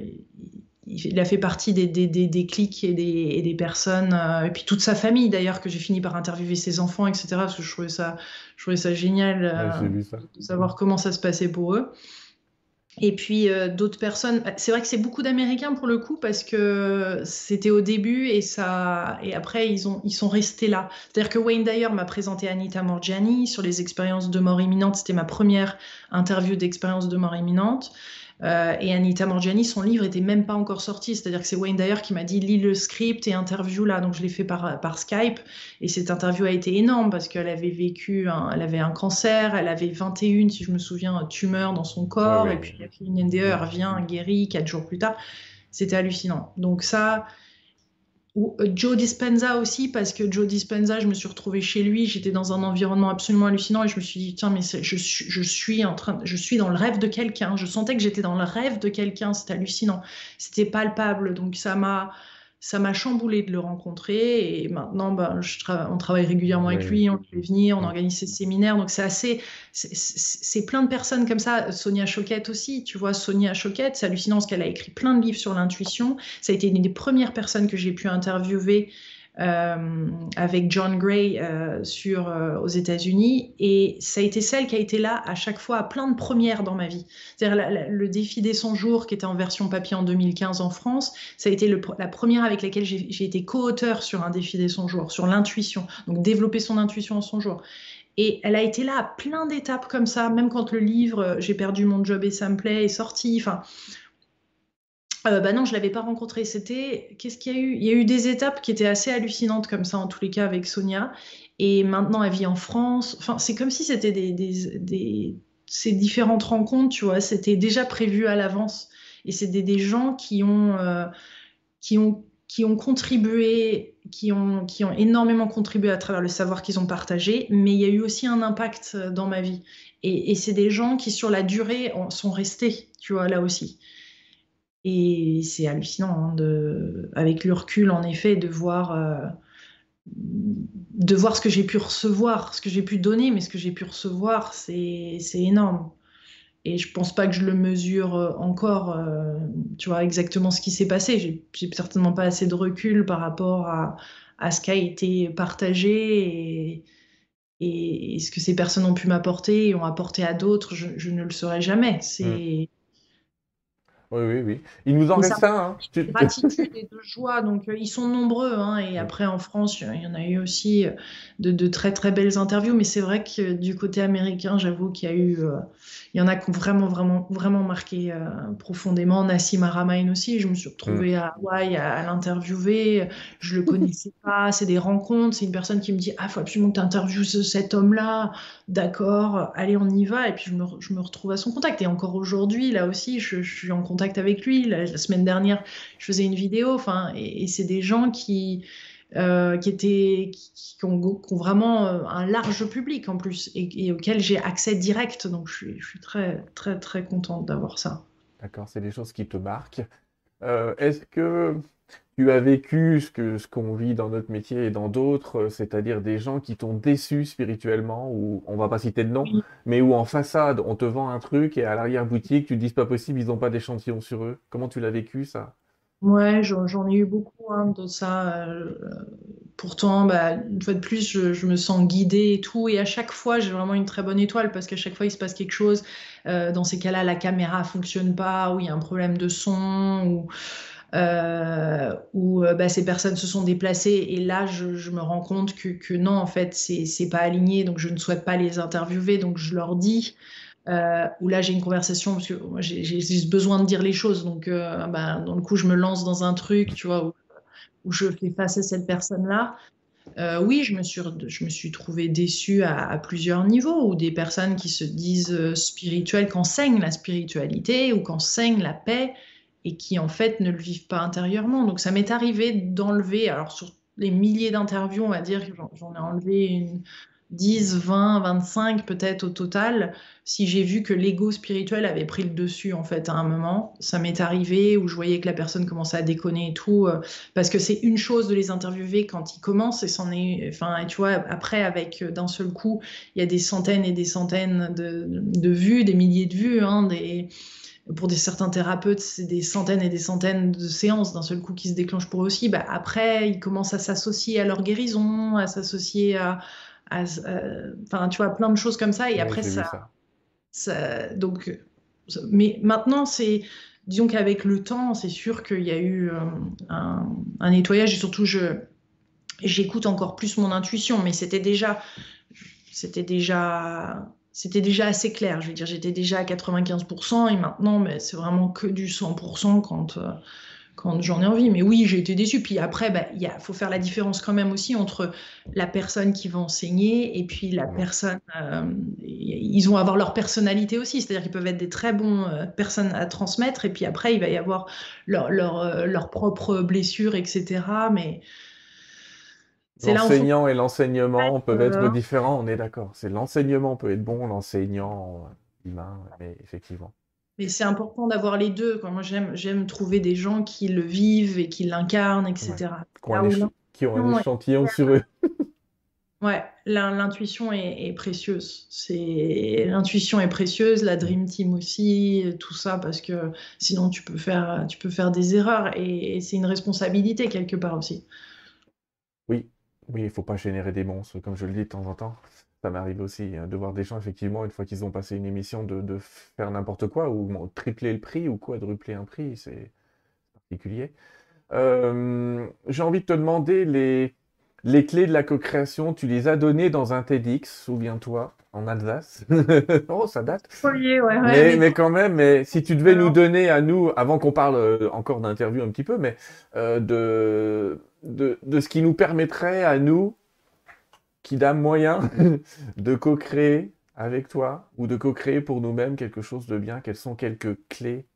Speaker 2: il a fait partie des, des, des, clics et des, et des personnes, euh, et puis toute sa famille d'ailleurs, que j'ai fini par interviewer ses enfants, etc. Parce que je trouvais ça, je trouvais ça génial euh, de savoir comment ça se passait pour eux. Et puis euh, d'autres personnes, c'est vrai que c'est beaucoup d'Américains pour le coup parce que c'était au début et ça et après ils ont ils sont restés là. C'est-à-dire que Wayne Dyer m'a présenté Anita Morgiani sur les expériences de mort imminente. C'était ma première interview d'expérience de mort imminente. Euh, et Anita Morgiani, son livre était même pas encore sorti. C'est-à-dire que c'est Wayne Dyer qui m'a dit lis le script et interview là. Donc je l'ai fait par, par Skype. Et cette interview a été énorme parce qu'elle avait vécu, elle avait un cancer, elle avait 21, si je me souviens, tumeurs dans son corps. Et puis elle fait une NDE, elle revient, guérie, quatre jours plus tard. C'était hallucinant. Donc ça, euh, Joe Dispenza aussi, parce que Joe Dispenza, je me suis retrouvée chez lui, j'étais dans un environnement absolument hallucinant et je me suis dit, tiens, mais je, je, suis en train, je suis dans le rêve de quelqu'un. Je sentais que j'étais dans le rêve de quelqu'un, c'était hallucinant. C'était palpable, donc ça m'a, ça m'a chamboulé de le rencontrer. Et maintenant, ben, on travaille régulièrement avec lui, on le fait venir, on organise ses séminaires. Donc, c'est assez. C'est plein de personnes comme ça. Sonia Choquette aussi, tu vois, Sonia Choquette, c'est hallucinant parce qu'elle a écrit plein de livres sur l'intuition. Ça a été une des premières personnes que j'ai pu interviewer avec John Gray euh, sur, euh, aux États-Unis. Et ça a été celle qui a été là à chaque fois à plein de premières dans ma vie. C'est-à-dire le défi des 100 jours qui était en version papier en 2015 en France, ça a été la première avec laquelle j'ai été co-auteur sur un défi des 100 jours, sur l'intuition. Donc développer son intuition en 100 jours. Et elle a été là à plein d'étapes comme ça, même quand le livre J'ai perdu mon job et ça me plaît est sorti. Enfin, euh, bah non, je l'avais pas rencontré. C'était qu'est-ce qu'il y a eu? Il y a eu des étapes qui étaient assez hallucinantes comme ça en tous les cas avec Sonia. Et maintenant, elle vit en France. Enfin, c'est comme si c'était des, ces différentes rencontres, tu vois, c'était déjà prévu à l'avance. Et c'est des, gens qui ont, euh, qui ont qui ont contribué, qui ont, qui ont énormément contribué à travers le savoir qu'ils ont partagé, mais il y a eu aussi un impact euh, dans ma vie. Et, et c'est des gens qui, sur la durée, sont restés, tu vois, là aussi. Et c'est hallucinant, hein, de, avec le recul, en effet, de voir, euh, de voir ce que j'ai pu recevoir, ce que j'ai pu donner, mais ce que j'ai pu recevoir, c'est énorme. Et je pense pas que je le mesure euh, encore, euh, tu vois, exactement ce qui s'est passé. J'ai certainement pas assez de recul par rapport à, à ce qui a été partagé et, ce que ces personnes ont pu m'apporter et ont apporté à d'autres. Je, ne le saurais jamais. C'est.
Speaker 1: Mmh. Oui, oui, oui. Il nous en reste un. Hein.
Speaker 2: De gratitude et de joie. Donc, euh, ils sont nombreux. Hein, et après, en France, il y en a eu aussi euh, de, de très, très belles interviews. Mais c'est vrai que du côté américain, j'avoue qu'il y a eu. Euh, il y en a qui ont vraiment, vraiment, vraiment marqué profondément. Nassim Aramain aussi. Je me suis retrouvée mm. à Hawaï à, l'interviewer. Je le connaissais pas. C'est des rencontres. C'est une personne qui me dit Ah, il faut absolument que tu interviewes cet homme-là. D'accord, allez, on y va. Et puis, je me, je me retrouve à son contact. Et encore aujourd'hui, là aussi, je, je suis en contact avec lui. La, semaine dernière, je faisais une vidéo. Enfin, et, c'est des gens qui euh, qui étaient qui, ont, vraiment euh, un large public en plus et, et auquel j'ai accès direct. Donc, je suis, très très très contente d'avoir ça.
Speaker 1: D'accord, c'est des choses qui te marquent. Euh, est-ce que tu as vécu ce que ce qu'on vit dans notre métier et dans d'autres, euh, c'est-à-dire des gens qui t'ont déçu spirituellement, ou on va pas citer de nom, mais où en façade on te vend un truc et à l'arrière-boutique tu te dis pas possible, ils n'ont pas d'échantillon sur eux. Comment tu l'as vécu ça?
Speaker 2: Ouais, j'en ai eu beaucoup hein, de ça. Euh, pourtant, bah, une fois de plus, je, me sens guidée et tout. Et à chaque fois, j'ai vraiment une très bonne étoile parce qu'à chaque fois, il se passe quelque chose. Euh, dans ces cas-là, la caméra fonctionne pas, ou il y a un problème de son, ou euh, où euh, bah, ces personnes se sont déplacées. Et là je, me rends compte que, non en fait c'est pas aligné. Donc je ne souhaite pas les interviewer. Donc je leur dis euh, où là j'ai une conversation parce que j'ai juste besoin de dire les choses. Donc euh, bah, dans le coup je me lance dans un truc tu vois où, je fais face à cette personne là oui, je me suis, je me suis trouvée déçue à, à, plusieurs niveaux, ou des personnes qui se disent spirituelles, qu'enseignent la spiritualité ou qu'enseignent la paix, et qui en fait ne le vivent pas intérieurement. Donc ça m'est arrivé d'enlever, alors sur les milliers d'interviews, on va dire que j'en ai enlevé une 10, 20, 25 peut-être au total, si j'ai vu que l'ego spirituel avait pris le dessus en fait à un moment. Ça m'est arrivé où je voyais que la personne commençait à déconner et tout, euh, parce que c'est une chose de les interviewer quand ils commencent et est, enfin, tu vois, après avec euh, d'un seul coup, il y a des centaines et des centaines de, de vues, des milliers de vues, hein, des pour des certains thérapeutes, c'est des centaines et des centaines de séances d'un seul coup qui se déclenchent pour eux aussi. Bah, après, ils commencent à s'associer à leur guérison, à s'associer à, enfin, tu vois, plein de choses comme ça. Et après, ça, ça. Donc, mais maintenant, c'est, disons qu'avec le temps, c'est sûr qu'il y a eu euh, un, un, nettoyage et surtout, je, j'écoute encore plus mon intuition. Mais c'était déjà, c'était déjà c'était déjà assez clair. Je veux dire, j'étais déjà à 95% et maintenant, mais c'est vraiment que du 100% quand, euh, quand j'en ai envie. Mais oui, j'ai été déçue. Puis après, bah, il faut faire la différence quand même aussi entre la personne qui va enseigner et puis la personne. Euh, ils vont avoir leur personnalité aussi, c'est-à-dire qu'ils peuvent être des très bons euh, personnes à transmettre et puis après, il va y avoir leurs leur, leur propres blessures, etc. Mais
Speaker 1: L'enseignant et l'enseignement peuvent être différents, on est d'accord. C'est l'enseignement peut être bon, l'enseignant humain, mais effectivement.
Speaker 2: Et c'est important d'avoir les deux. Moi, j'aime, j'aime trouver des gens qui le vivent et qui l'incarnent, etc.
Speaker 1: Qui ont un, échantillon sur eux.
Speaker 2: Ouais, l'intuition est, précieuse. C'est l'intuition est précieuse, la dream team aussi, tout ça parce que sinon tu peux faire tu peux faire des erreurs et, c'est une responsabilité quelque part aussi.
Speaker 1: Oui, oui, il faut pas générer des monstres comme je le dis de temps en temps. Ça m'arrive aussi hein, de voir des gens effectivement une fois qu'ils ont passé une émission de, faire n'importe quoi ou tripler le prix ou quadrupler un prix, c'est particulier. Euh, j'ai envie de te demander les les clés de la co-création, tu les as données dans un TEDx, souviens-toi, en Alsace. oh, ça date.
Speaker 2: Oui, ouais,
Speaker 1: mais, mais, quand même, mais si tu devais nous donner à nous, avant qu'on parle euh, encore d'interview un petit peu, mais euh, de, de, de, ce qui nous permettrait à nous, qui dame moyen, de co-créer avec toi ou de co-créer pour nous-mêmes quelque chose de bien, quelles sont quelques clés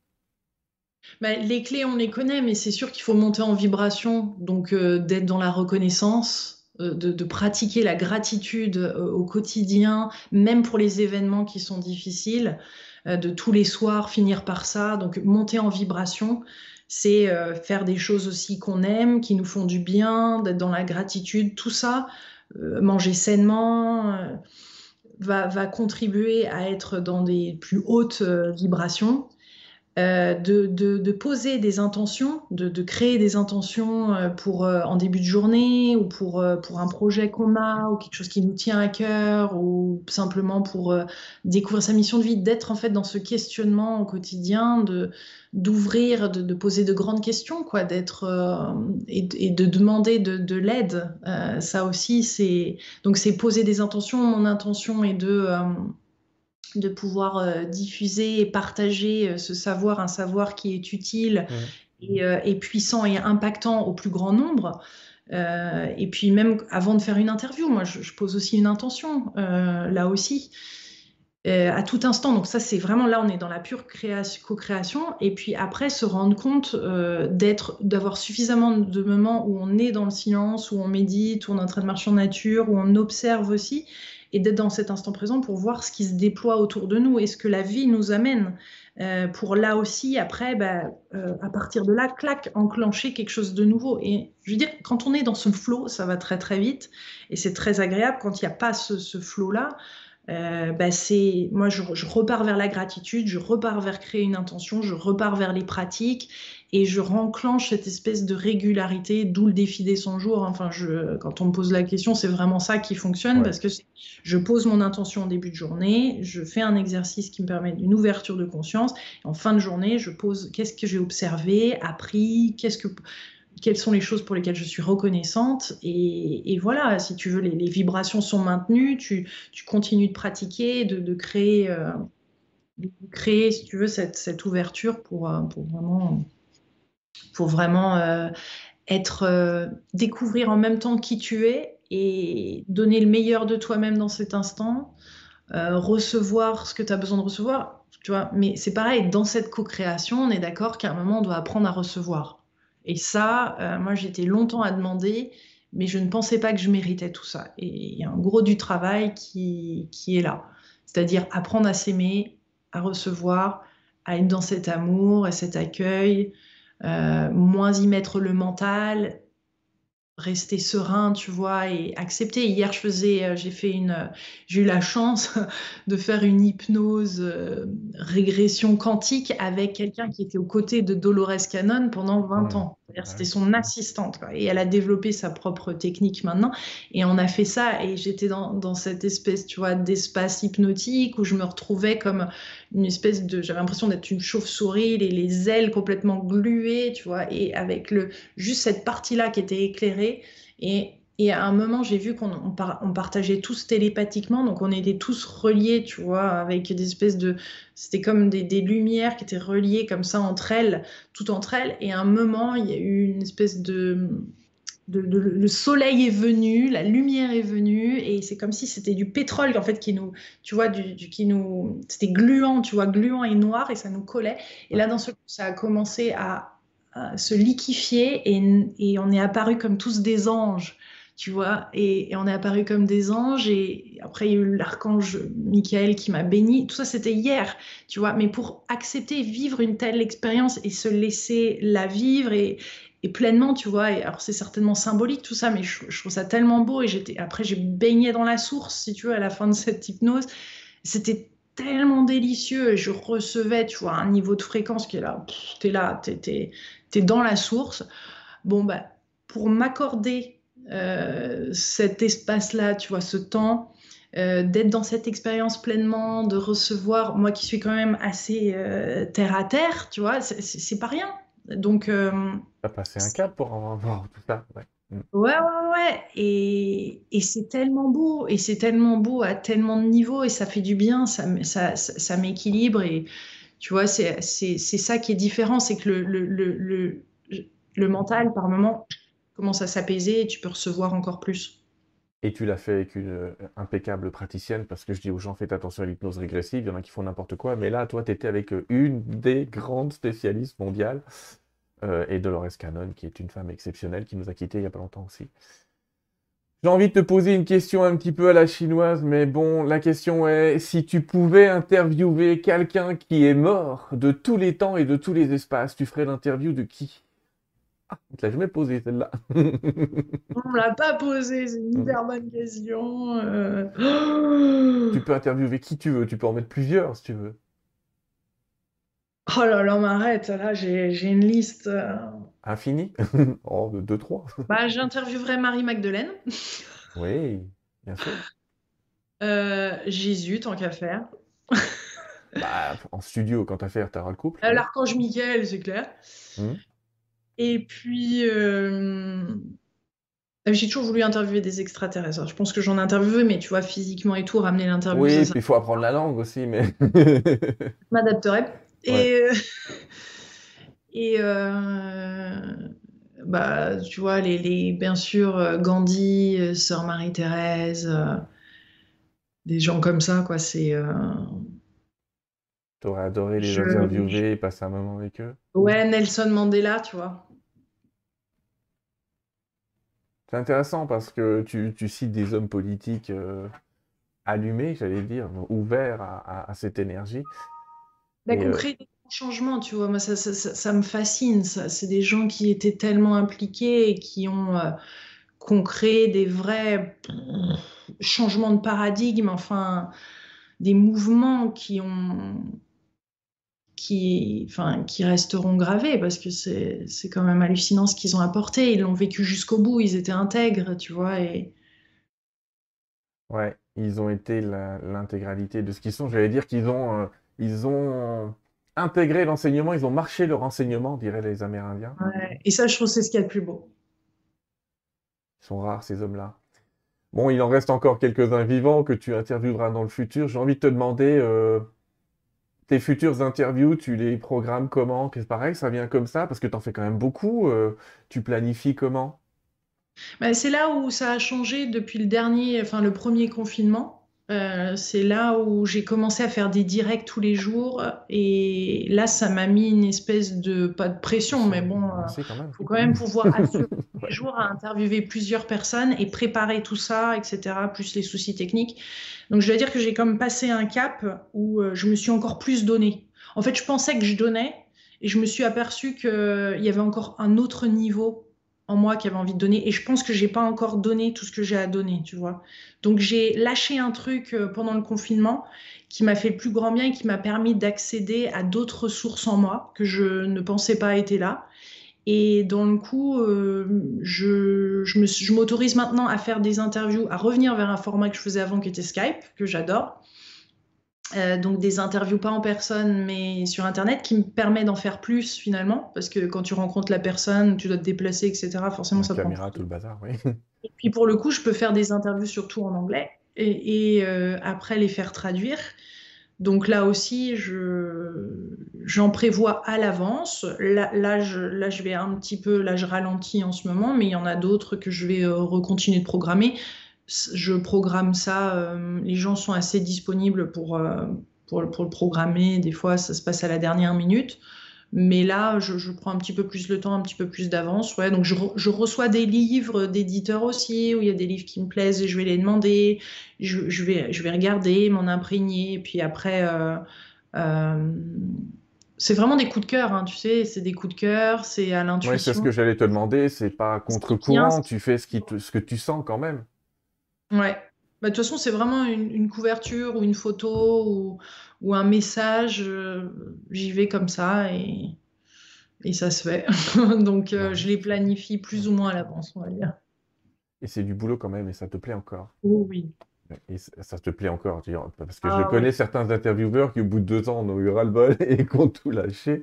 Speaker 2: bah, les clés, on les connaît, mais c'est sûr qu'il faut monter en vibration, donc euh, d'être dans la reconnaissance, euh, de, pratiquer la gratitude euh, au quotidien, même pour les événements qui sont difficiles, de tous les soirs finir par ça. Donc monter en vibration, c'est faire des choses aussi qu'on aime, qui nous font du bien, d'être dans la gratitude, tout ça, manger sainement. Va, va, contribuer à être dans des plus hautes vibrations euh, de, de, poser des intentions, de, de créer des intentions euh, pour euh, en début de journée ou pour, pour un projet qu'on a ou quelque chose qui nous tient à cœur ou simplement pour découvrir sa mission de vie, d'être en fait dans ce questionnement au quotidien, de d'ouvrir, de, poser de grandes questions, quoi, d'être et, et, de demander de, de l'aide. ça aussi, c'est donc c'est poser des intentions. Mon intention est de de pouvoir euh, diffuser et partager euh, ce savoir, un savoir qui est utile euh, et, puissant et impactant au plus grand nombre. et puis même avant de faire une interview, moi je, pose aussi une intention, là aussi, à tout instant. Donc ça c'est vraiment là on est dans la pure co-création. Et puis après se rendre compte d'être, d'avoir suffisamment de moments où on est dans le silence, où on médite, où on est en train de marcher en nature, où on observe aussi et d'être dans cet instant présent pour voir ce qui se déploie autour de nous et ce que la vie nous amène. Euh, pour là aussi, après, bah, euh, à partir de là, clac, enclencher quelque chose de nouveau. Et je veux dire, quand on est dans ce flow, ça va très très vite et c'est très agréable. Quand il n'y a pas ce, ce flow-là, euh, bah c'est moi je, repars vers la gratitude, je repars vers créer une intention, je repars vers les pratiques et je renclenche cette espèce de régularité, d'où le défi des 100 jours. Enfin, je, quand on me pose la question, c'est vraiment ça qui fonctionne parce que je pose mon intention en début de journée, je fais un exercice qui me permet d'une ouverture de conscience. Et en fin de journée, je pose qu'est-ce que j'ai observé, appris, qu'est-ce que quelles sont les choses pour lesquelles je suis reconnaissante. Et, voilà, si tu veux, les, vibrations sont maintenues, tu, tu, continues de pratiquer, de, de créer, euh, de créer, si tu veux, cette, cette ouverture pour, euh, pour vraiment pour vraiment euh, être euh, découvrir en même temps qui tu es et donner le meilleur de toi-même dans cet instant, euh, recevoir ce que tu as besoin de recevoir, tu vois. Mais c'est pareil, dans cette co-création, on est d'accord qu'à un moment, on doit apprendre à recevoir. Et ça, moi, j'étais longtemps à demander, mais je ne pensais pas que je méritais tout ça. Et il y a un gros du travail qui, qui est là. C'est-à-dire apprendre à s'aimer, à recevoir, à être dans cet amour et cet accueil, euh, moins y mettre le mental, rester serein, tu vois, et accepter. Hier, je faisais, euh, j'ai fait une, j'ai eu la chance de faire une hypnose euh, régression quantique avec quelqu'un qui était aux côtés de Dolores Cannon pendant 20 mmh. ans. C'était son assistante. Et elle a développé sa propre technique maintenant. Et on a fait ça. Et j'étais dans, dans, cette espèce, tu vois, d'espace hypnotique où je me retrouvais comme une espèce de. J'avais l'impression d'être une chauve-souris, les, les, ailes complètement gluées, tu vois, et avec le, juste cette partie-là qui était éclairée. Et et à un moment, j'ai vu qu'on on, partageait tous télépathiquement, donc on était tous reliés, tu vois, avec des espèces de... C'était comme des, lumières qui étaient reliées comme ça entre elles, tout entre elles. Et à un moment, il y a eu une espèce de... le soleil est venu, la lumière est venue, et c'est comme si c'était du pétrole, en fait, qui nous... Tu vois, qui nous... C'était gluant, tu vois, gluant et noir, et ça nous collait. Et là, dans ce ça a commencé à, se liquifier, et, et on est apparu comme tous des anges tu vois, et, on est apparu comme des anges, et après il y a eu l'archange Michael qui m'a béni, tout ça c'était hier, tu vois, mais pour accepter, vivre une telle expérience et se laisser la vivre et, pleinement, tu vois, et alors c'est certainement symbolique tout ça, mais je, trouve ça tellement beau, et j'étais, après j'ai baigné dans la source, si tu veux, à la fin de cette hypnose, c'était tellement délicieux, et je recevais, tu vois, un niveau de fréquence qui est là, t'es là, t'es, es, dans la source, bon, bah, pour m'accorder euh, cet espace-là, tu vois, ce temps, euh, d'être dans cette expérience pleinement, de recevoir, moi qui suis quand même assez euh, terre à terre, tu vois, c'est pas rien. Donc.
Speaker 1: T'as passé un cap pour en voir tout ça.
Speaker 2: Ouais. Mm. Ouais, ouais, ouais. Et, et c'est tellement beau, et c'est tellement beau à tellement de niveaux, et ça fait du bien, ça, ça, ça, m'équilibre, et tu vois, c'est ça qui est différent, c'est que le, le, le, le, mental, par moment, commence à s'apaiser et tu peux recevoir encore plus.
Speaker 1: Et tu l'as fait avec une euh, impeccable praticienne, parce que je dis aux gens, faites attention à l'hypnose régressive, il y en a qui font n'importe quoi, mais là, toi, tu étais avec euh, une des grandes spécialistes mondiales, euh, et Dolores Cannon, qui est une femme exceptionnelle, qui nous a quittés il n'y a pas longtemps aussi. J'ai envie de te poser une question un petit peu à la chinoise, mais bon, la question est, si tu pouvais interviewer quelqu'un qui est mort de tous les temps et de tous les espaces, tu ferais l'interview de qui? ah, on te l'a jamais posé celle-là.
Speaker 2: on ne l'a pas posé, c'est une hyper bonne question. Euh.
Speaker 1: Tu peux interviewer qui tu veux, tu peux en mettre plusieurs si tu veux.
Speaker 2: Oh là là, m'arrête, là j'ai une liste. Euh.
Speaker 1: Infinie Oh, de 2-3.
Speaker 2: bah, j'interviewerai Marie-Magdeleine.
Speaker 1: oui, bien sûr.
Speaker 2: Euh, Jésus, tant qu'à faire.
Speaker 1: bah, en studio, quand t'as faire, t'auras le couple.
Speaker 2: L'archange Michael, c'est clair. Hum. Et puis, euh, j'ai toujours voulu interviewer des extraterrestres. Je pense que j'en ai interviewé, mais tu vois, physiquement et tout, ramener l'interview.
Speaker 1: Oui, puis il faut apprendre la langue aussi, mais.
Speaker 2: m'adapterai. Et, euh, et euh, bah, tu vois, les, les, bien sûr, Gandhi, Sœur Marie-Thérèse, des gens comme ça, quoi, c'est.
Speaker 1: T'aurais adoré les interviewer et passer un moment avec eux?
Speaker 2: Ouais, Nelson Mandela, tu vois.
Speaker 1: C'est intéressant parce que tu, cites des hommes politiques euh, allumés, j'allais dire, ouverts à, cette énergie.
Speaker 2: Bah, qu'on euh, crée des changements, tu vois. Moi, ça, ça, me fascine. C'est des gens qui étaient tellement impliqués et qui ont, euh, créé des vrais changements de paradigme, enfin, des mouvements qui ont qui, enfin, qui resteront gravés parce que c'est, quand même hallucinant ce qu'ils ont apporté. Ils l'ont vécu jusqu'au bout, ils étaient intègres, tu vois. Et...
Speaker 1: Ouais, ils ont été l'intégralité de ce qu'ils sont. J'allais dire qu'ils ont, euh, ils ont intégré l'enseignement, ils ont marché le renseignement, diraient les Amérindiens.
Speaker 2: Ouais, et ça, je trouve, c'est ce qu'il y a de plus beau.
Speaker 1: Ils sont rares, ces hommes-là. Bon, il en reste encore quelques-uns vivants que tu intervieweras dans le futur. J'ai envie de te demander, euh, tes futures interviews, tu les programmes comment? C'est pareil, ça vient comme ça? Parce que tu en fais quand même beaucoup. Euh, tu planifies comment?
Speaker 2: Bah, C'est là où ça a changé depuis le dernier, enfin le premier confinement. Euh, c'est là où j'ai commencé à faire des directs tous les jours et là ça m'a mis une espèce de pas de pression mais bon il euh, faut quand même pouvoir assurer tous les jours à interviewer plusieurs personnes et préparer tout ça etc plus les soucis techniques. Donc je dois dire que j'ai comme passé un cap où euh, je me suis encore plus donné. En fait je pensais que je donnais et je me suis aperçu qu'il y avait encore un autre niveau en moi qui avait envie de donner et je pense que j'ai pas encore donné tout ce que j'ai à donner, tu vois. Donc j'ai lâché un truc euh, pendant le confinement qui m'a fait le plus grand bien et qui m'a permis d'accéder à d'autres ressources en moi que je ne pensais pas être là. Et dans le coup, euh, je, je m'autorise maintenant à faire des interviews, à revenir vers un format que je faisais avant qui était Skype, que j'adore. Euh, donc des interviews pas en personne mais sur internet qui me permet d'en faire plus finalement. Parce que quand tu rencontres la personne tu dois te déplacer etc forcément la ça
Speaker 1: caméra tout le bazar oui.
Speaker 2: Et puis pour le coup je peux faire des interviews surtout en anglais et, euh, après les faire traduire. Donc là aussi je j'en prévois à l'avance. Là, là, je, là je vais un petit peu là je ralentis en ce moment mais il y en a d'autres que je vais euh, recontinuer de programmer je programme ça. Euh, les gens sont assez disponibles pour, euh, pour, pour, le programmer. Des fois, ça se passe à la dernière minute. Mais là, je, prends un petit peu plus le temps, un petit peu plus d'avance. Ouais. Donc, je, reçois des livres d'éditeurs aussi, où il y a des livres qui me plaisent et je vais les demander. Je, vais, je vais regarder, m'en imprégner. Et puis après, euh, euh, c'est vraiment des coups de cœur, hein, tu sais. C'est des coups de cœur, c'est à l'intuition.
Speaker 1: Oui, c'est ce que j'allais te demander. C'est pas contre-courant, tu fais ce, qui ce que tu sens quand même.
Speaker 2: Ouais. Bah, de toute façon, c'est vraiment une, couverture ou une photo ou, un message. Euh, j'y vais comme ça et, et ça se fait. Donc, euh, je les planifie plus ou moins à l'avance, on va dire.
Speaker 1: Et c'est du boulot quand même et ça te plaît encore?
Speaker 2: Oh, oui.
Speaker 1: Et ça te plaît encore, parce que je ah connais certains intervieweurs qui, au bout de deux ans, ont eu ras-le-bol et qui ont tout lâché.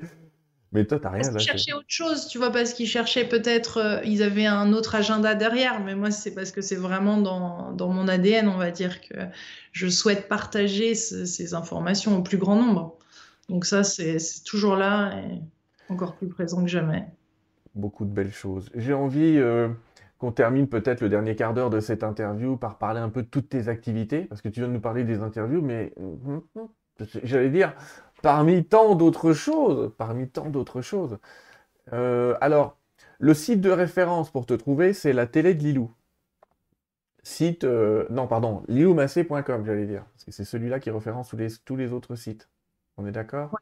Speaker 1: Mais toi, t'as rien
Speaker 2: Ils cherchaient autre chose, tu vois, parce qu'ils cherchaient peut-être, euh, ils avaient un autre agenda derrière, mais moi, c'est parce que c'est vraiment dans, dans, mon ADN, on va dire, que je souhaite partager ces informations au plus grand nombre. Donc ça, c'est toujours là et encore plus présent que jamais.
Speaker 1: Beaucoup de belles choses. J'ai envie euh, qu'on termine peut-être le dernier quart d'heure de cette interview par parler un peu de toutes tes activités, parce que tu viens de nous parler des interviews, mais hum, hum, j'allais dire, parmi tant d'autres choses, parmi tant d'autres choses. Euh, alors, le site de référence pour te trouver, c'est la télé de Lilou. Site, euh, non, pardon, liloumassé.com, j'allais dire, parce que c'est celui-là qui référence tous les, tous les autres sites. On est d'accord?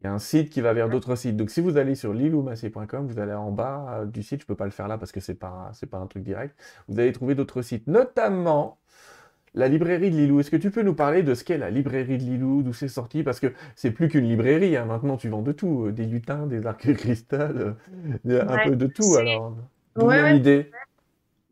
Speaker 1: Il y a un site qui va vers d'autres sites. Donc, si vous allez sur liloumassé.com, vous allez en bas du site. Je ne peux pas le faire là parce que ce n'est pas, pas un truc direct. Vous allez trouver d'autres sites, notamment la librairie de Lilou, est-ce que tu peux nous parler de ce qu'est la librairie de Lilou, d'où c'est sorti? Parce que c'est plus qu'une librairie, hein. maintenant tu vends de tout, euh, des lutins, des arcs cristal, euh, un peu de tout. Alors, d'où ouais, l'idée?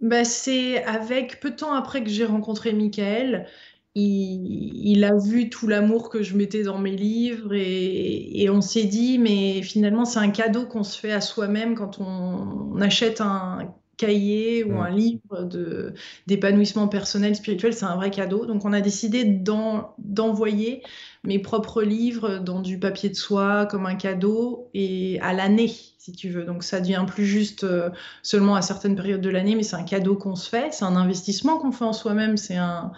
Speaker 2: Bah, C'est avec peu de temps après que j'ai rencontré Michael, il, a vu tout l'amour que je mettais dans mes livres et, on s'est dit, mais finalement c'est un cadeau qu'on se fait à soi-même quand on achète un cahier ou mm. un livre de, d'épanouissement personnel, spirituel, c'est un vrai cadeau. Donc on a décidé d'envoyer mes propres livres dans du papier de soie comme un cadeau et à l'année, si tu veux. Donc ça devient plus juste euh, seulement à certaines périodes de l'année, mais c'est un cadeau qu'on se fait, c'est un investissement qu'on fait en soi-même, c'est un,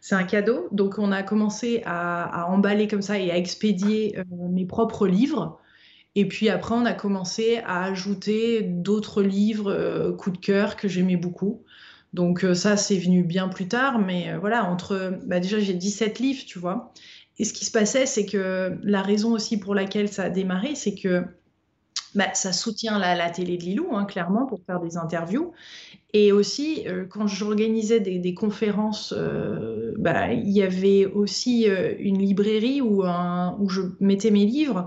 Speaker 2: c'est un cadeau. Donc on a commencé à, emballer comme ça et à expédier euh, mes propres livres. Et puis après, on a commencé à ajouter d'autres livres euh, coup de cœur que j'aimais beaucoup. Donc euh, ça, c'est venu bien plus tard, mais euh, voilà, entre... Bah, déjà, j'ai 17 livres, tu vois. Et ce qui se passait, c'est que la raison aussi pour laquelle ça a démarré, c'est que bah, ça soutient la, télé de Lilou, hein, clairement, pour faire des interviews. Et aussi, quand j'organisais des, conférences, bah, il y avait aussi une librairie où je mettais mes livres.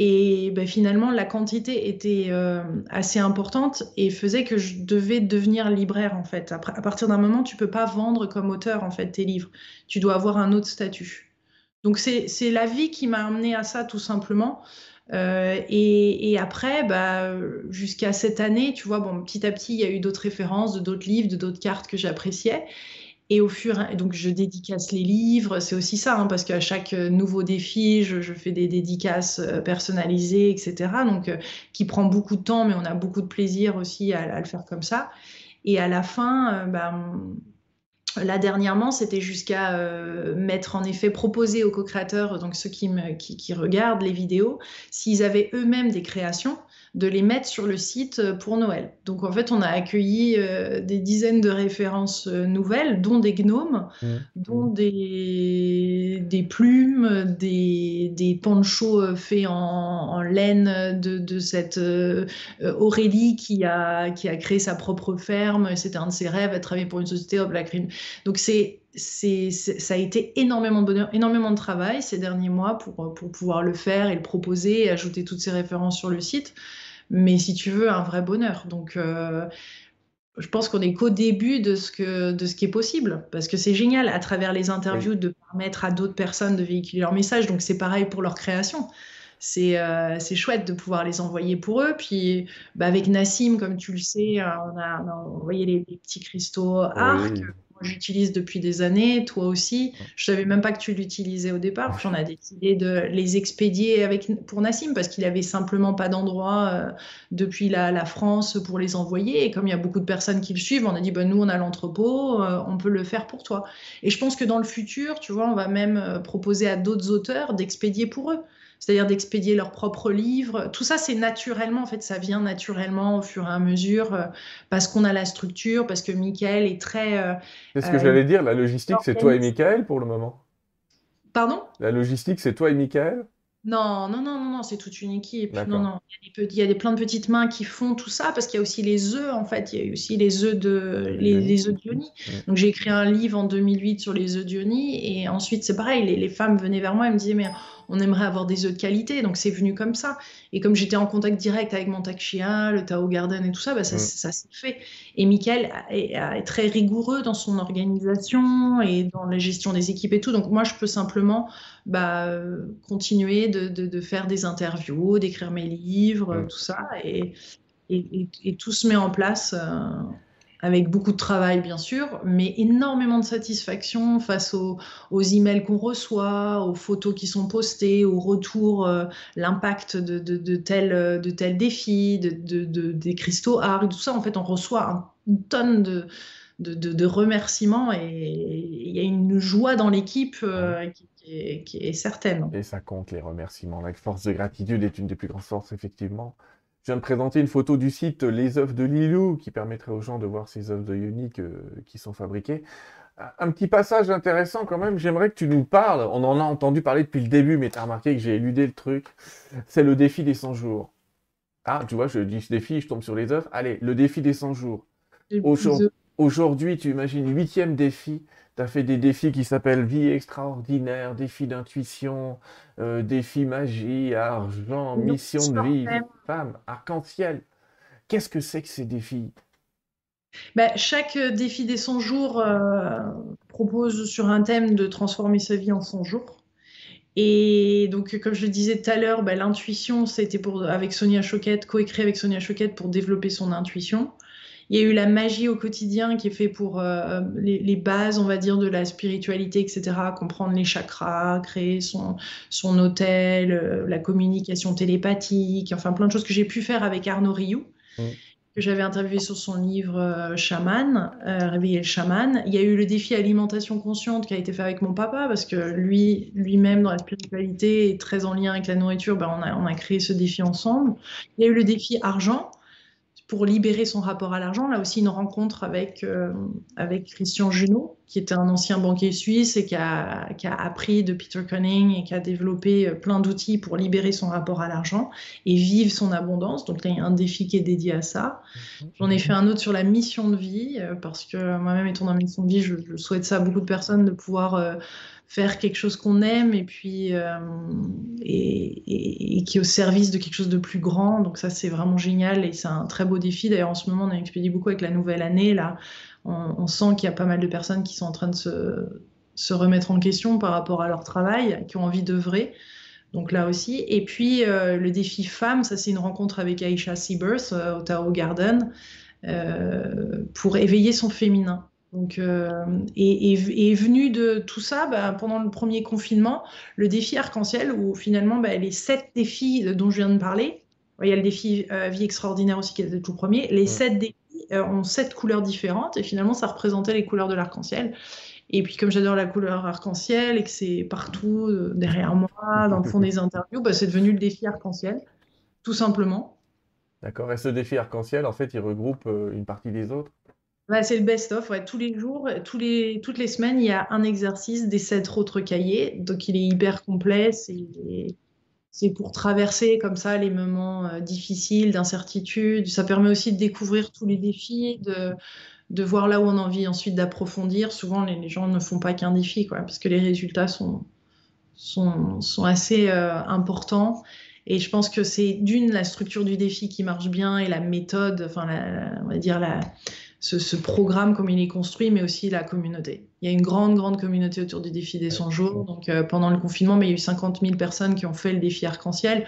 Speaker 2: Et ben, finalement, la quantité était euh, assez importante et faisait que je devais devenir libraire, en fait. à partir d'un moment, tu peux pas vendre comme auteur, en fait, tes livres. Tu dois avoir un autre statut. Donc, c'est la vie qui m'a amené à ça, tout simplement. Euh, et, après, bah, jusqu'à cette année, tu vois, petit à petit, il y a eu d'autres références, d'autres livres, de d'autres cartes que j'appréciais. Et au fur et donc je dédicace les livres, c'est aussi ça, hein, parce qu'à chaque euh, nouveau défi, je, fais des dédicaces euh, personnalisées, etc. Donc, euh, qui prend beaucoup de temps, mais on a beaucoup de plaisir aussi à, le faire comme ça. Et à la fin, ben, Là, dernièrement, c'était jusqu'à mettre en effet proposer aux co-créateurs, donc ceux qui, me, qui, qui regardent les vidéos, s'ils avaient eux-mêmes des créations, de les mettre sur le site euh, pour Noël. Donc en fait, on a accueilli euh, des dizaines de références euh, nouvelles, dont des gnomes, mmh. dont des, des plumes, des, des ponchos faits en, laine de, cette Aurélie qui a, qui a créé sa propre ferme. C'était un de ses rêves, elle travailler pour une société, hop, la crime. Donc c'est c'est, ça a été énormément de bonheur, énormément de travail ces derniers mois pour, pour pouvoir le faire et le proposer et ajouter toutes ces références sur le site. Mais si tu veux, un vrai bonheur. Donc, euh, je pense qu'on est qu'au début de ce, que, de ce qui est possible. Parce que c'est génial, à travers les interviews, de permettre à d'autres personnes de véhiculer leur message. Donc, c'est pareil pour leur création. C'est euh, chouette de pouvoir les envoyer pour eux. Puis, bah, avec Nassim, comme tu le sais, on a, envoyé les, petits cristaux arc j'utilise depuis des années, toi aussi. Je savais même pas que tu l'utilisais au départ. J'en ai décidé de les expédier pour Nassim parce qu'il avait simplement pas d'endroit euh, depuis la, France pour les envoyer. Et comme il y a beaucoup de personnes qui le suivent, on a dit, bah, nous, on a l'entrepôt, euh, on peut le faire pour toi. Et je pense que dans le futur, tu vois, on va même euh, proposer à d'autres auteurs d'expédier pour eux c'est-à-dire d'expédier leurs propres livres. Tout ça, c'est naturellement, en fait, ça vient naturellement au fur et à mesure, euh, parce qu'on a la structure, parce que Michael est très... Euh,
Speaker 1: c'est ce que j'allais dire, la logistique, c'est toi et Michael pour le moment?
Speaker 2: Pardon?
Speaker 1: La logistique, c'est toi et Michael?
Speaker 2: Non, non, non, non, non, c'est toute une équipe. Non, non, il y, a des, il y a des plein de petites mains qui font tout ça parce qu'il y a aussi les œufs, en fait. Il y a aussi les œufs de les, les œufs d'Ioni. Donc j'ai écrit un livre en 2008 sur les œufs d'Ioni et ensuite c'est pareil, les, les, femmes venaient vers moi et me disaient mais on aimerait avoir des œufs de qualité, donc c'est venu comme ça. Et comme j'étais en contact direct avec mon Takshia, le Tao Garden et tout ça, bah ça, ça s'est fait. Et Michael est, est, très rigoureux dans son organisation et dans la gestion des équipes et tout. Donc moi, je peux simplement bah, continuer de, de, de, faire des interviews, d'écrire mes livres, tout ça. Et, et, et, tout se met en place. Euh, avec beaucoup de travail bien sûr, mais énormément de satisfaction face aux, aux emails qu'on reçoit, aux photos qui sont postées, aux retours, euh, l'impact de, de, de, tel, de tel défi, de, de, des cristaux art, tout ça. En fait, on reçoit une tonne de, de, de, remerciements et il y a une joie dans l'équipe euh, qui, qui, qui, est certaine.
Speaker 1: Et ça compte les remerciements. La force de gratitude est une des plus grandes forces, effectivement. Je viens de présenter une photo du site Les œuvres de Lilou qui permettrait aux gens de voir ces œuvres de Unique qui sont fabriquées. Un petit passage intéressant quand même, j'aimerais que tu nous parles, on en a entendu parler depuis le début, mais tu as remarqué que j'ai éludé le truc, c'est le défi des 100 jours. Ah, tu vois, je dis ce défi, je tombe sur les œuvres. Allez, le défi des 100 jours. Aujourd'hui, tu imagines huitième défi, tu as fait des défis qui s'appellent vie extraordinaire, défi d'intuition, euh, défi magie, argent, mission de vie, femme, arc-en-ciel. Qu'est-ce que c'est que ces défis?
Speaker 2: Bah, chaque euh, défi des 100 jours euh, propose sur un thème de transformer sa vie en 100 jours. Et donc, comme je le disais tout à l'heure, bah, l'intuition, c'était pour avec Sonia Choquette, coécrit avec Sonia Choquette pour développer son intuition. Il y a eu la magie au quotidien qui est fait pour euh, les, les, bases, on va dire, de la spiritualité, etc. Comprendre les chakras, créer son, son hôtel, euh, la communication télépathique, enfin plein de choses que j'ai pu faire avec Arnaud Rioux. Mm. que j'avais interviewé sur son livre euh, Chaman, euh, Réveiller le chaman. Il y a eu le défi alimentation consciente qui a été fait avec mon papa parce que lui, lui-même dans la spiritualité est très en lien avec la nourriture. Ben, on, a, on a créé ce défi ensemble. Il y a eu le défi argent pour libérer son rapport à l'argent. Là aussi, une rencontre avec, euh, avec Christian Junot, qui était un ancien banquier suisse et qui a, qui a appris de Peter Cunning et qui a développé euh, plein d'outils pour libérer son rapport à l'argent et vivre son abondance. Donc il y a un défi qui est dédié à ça. J'en ai fait un autre sur la mission de vie, euh, parce que moi-même, étant dans la mission de vie, je, souhaite ça à beaucoup de personnes, de pouvoir faire quelque chose qu'on aime et puis euh, et, qui est au service de quelque chose de plus grand. Donc ça c'est vraiment génial et c'est un très beau défi. D'ailleurs en ce moment on a expédié beaucoup avec la nouvelle année là. On, sent qu'il y a pas mal de personnes qui sont en train de se, se remettre en question par rapport à leur travail, qui ont envie d'œuvrer. Donc là aussi. Et puis euh, le défi femme, ça c'est une rencontre avec Aisha Seabirth euh, au Tao Garden euh, pour éveiller son féminin. Donc, euh, et, et, et, venu de tout ça, bah, pendant le premier confinement, le défi arc-en-ciel, où finalement bah, les sept défis dont je viens de parler, il y a le défi euh, vie extraordinaire aussi qui est le tout premier, les ouais. sept défis euh, ont sept couleurs différentes, et finalement ça représentait les couleurs de l'arc-en-ciel. Et puis comme j'adore la couleur arc-en-ciel et que c'est partout derrière moi, dans le fond des interviews, bah, c'est devenu le défi arc-en-ciel, tout simplement.
Speaker 1: D'accord, et ce défi arc-en-ciel, en fait, il regroupe une partie des autres
Speaker 2: bah, c'est le best-of. Tous les jours, les, toutes les semaines, il y a un exercice des sept autres cahiers. Donc, il est hyper complet. C'est pour traverser comme ça les moments euh, difficiles, d'incertitude. Ça permet aussi de découvrir tous les défis, de, voir là où on a envie ensuite d'approfondir. Souvent, les, gens ne font pas qu'un défi, parce que les résultats sont, assez euh, importants. Et je pense que c'est d'une, la structure du défi qui marche bien et la méthode, enfin, on va dire la ce, ce, programme comme il est construit, mais aussi la communauté. Il y a une grande, grande communauté autour du défi des 100 jours. Donc euh, pendant le confinement, mais il y a eu 50 000 personnes qui ont fait le défi arc-en-ciel.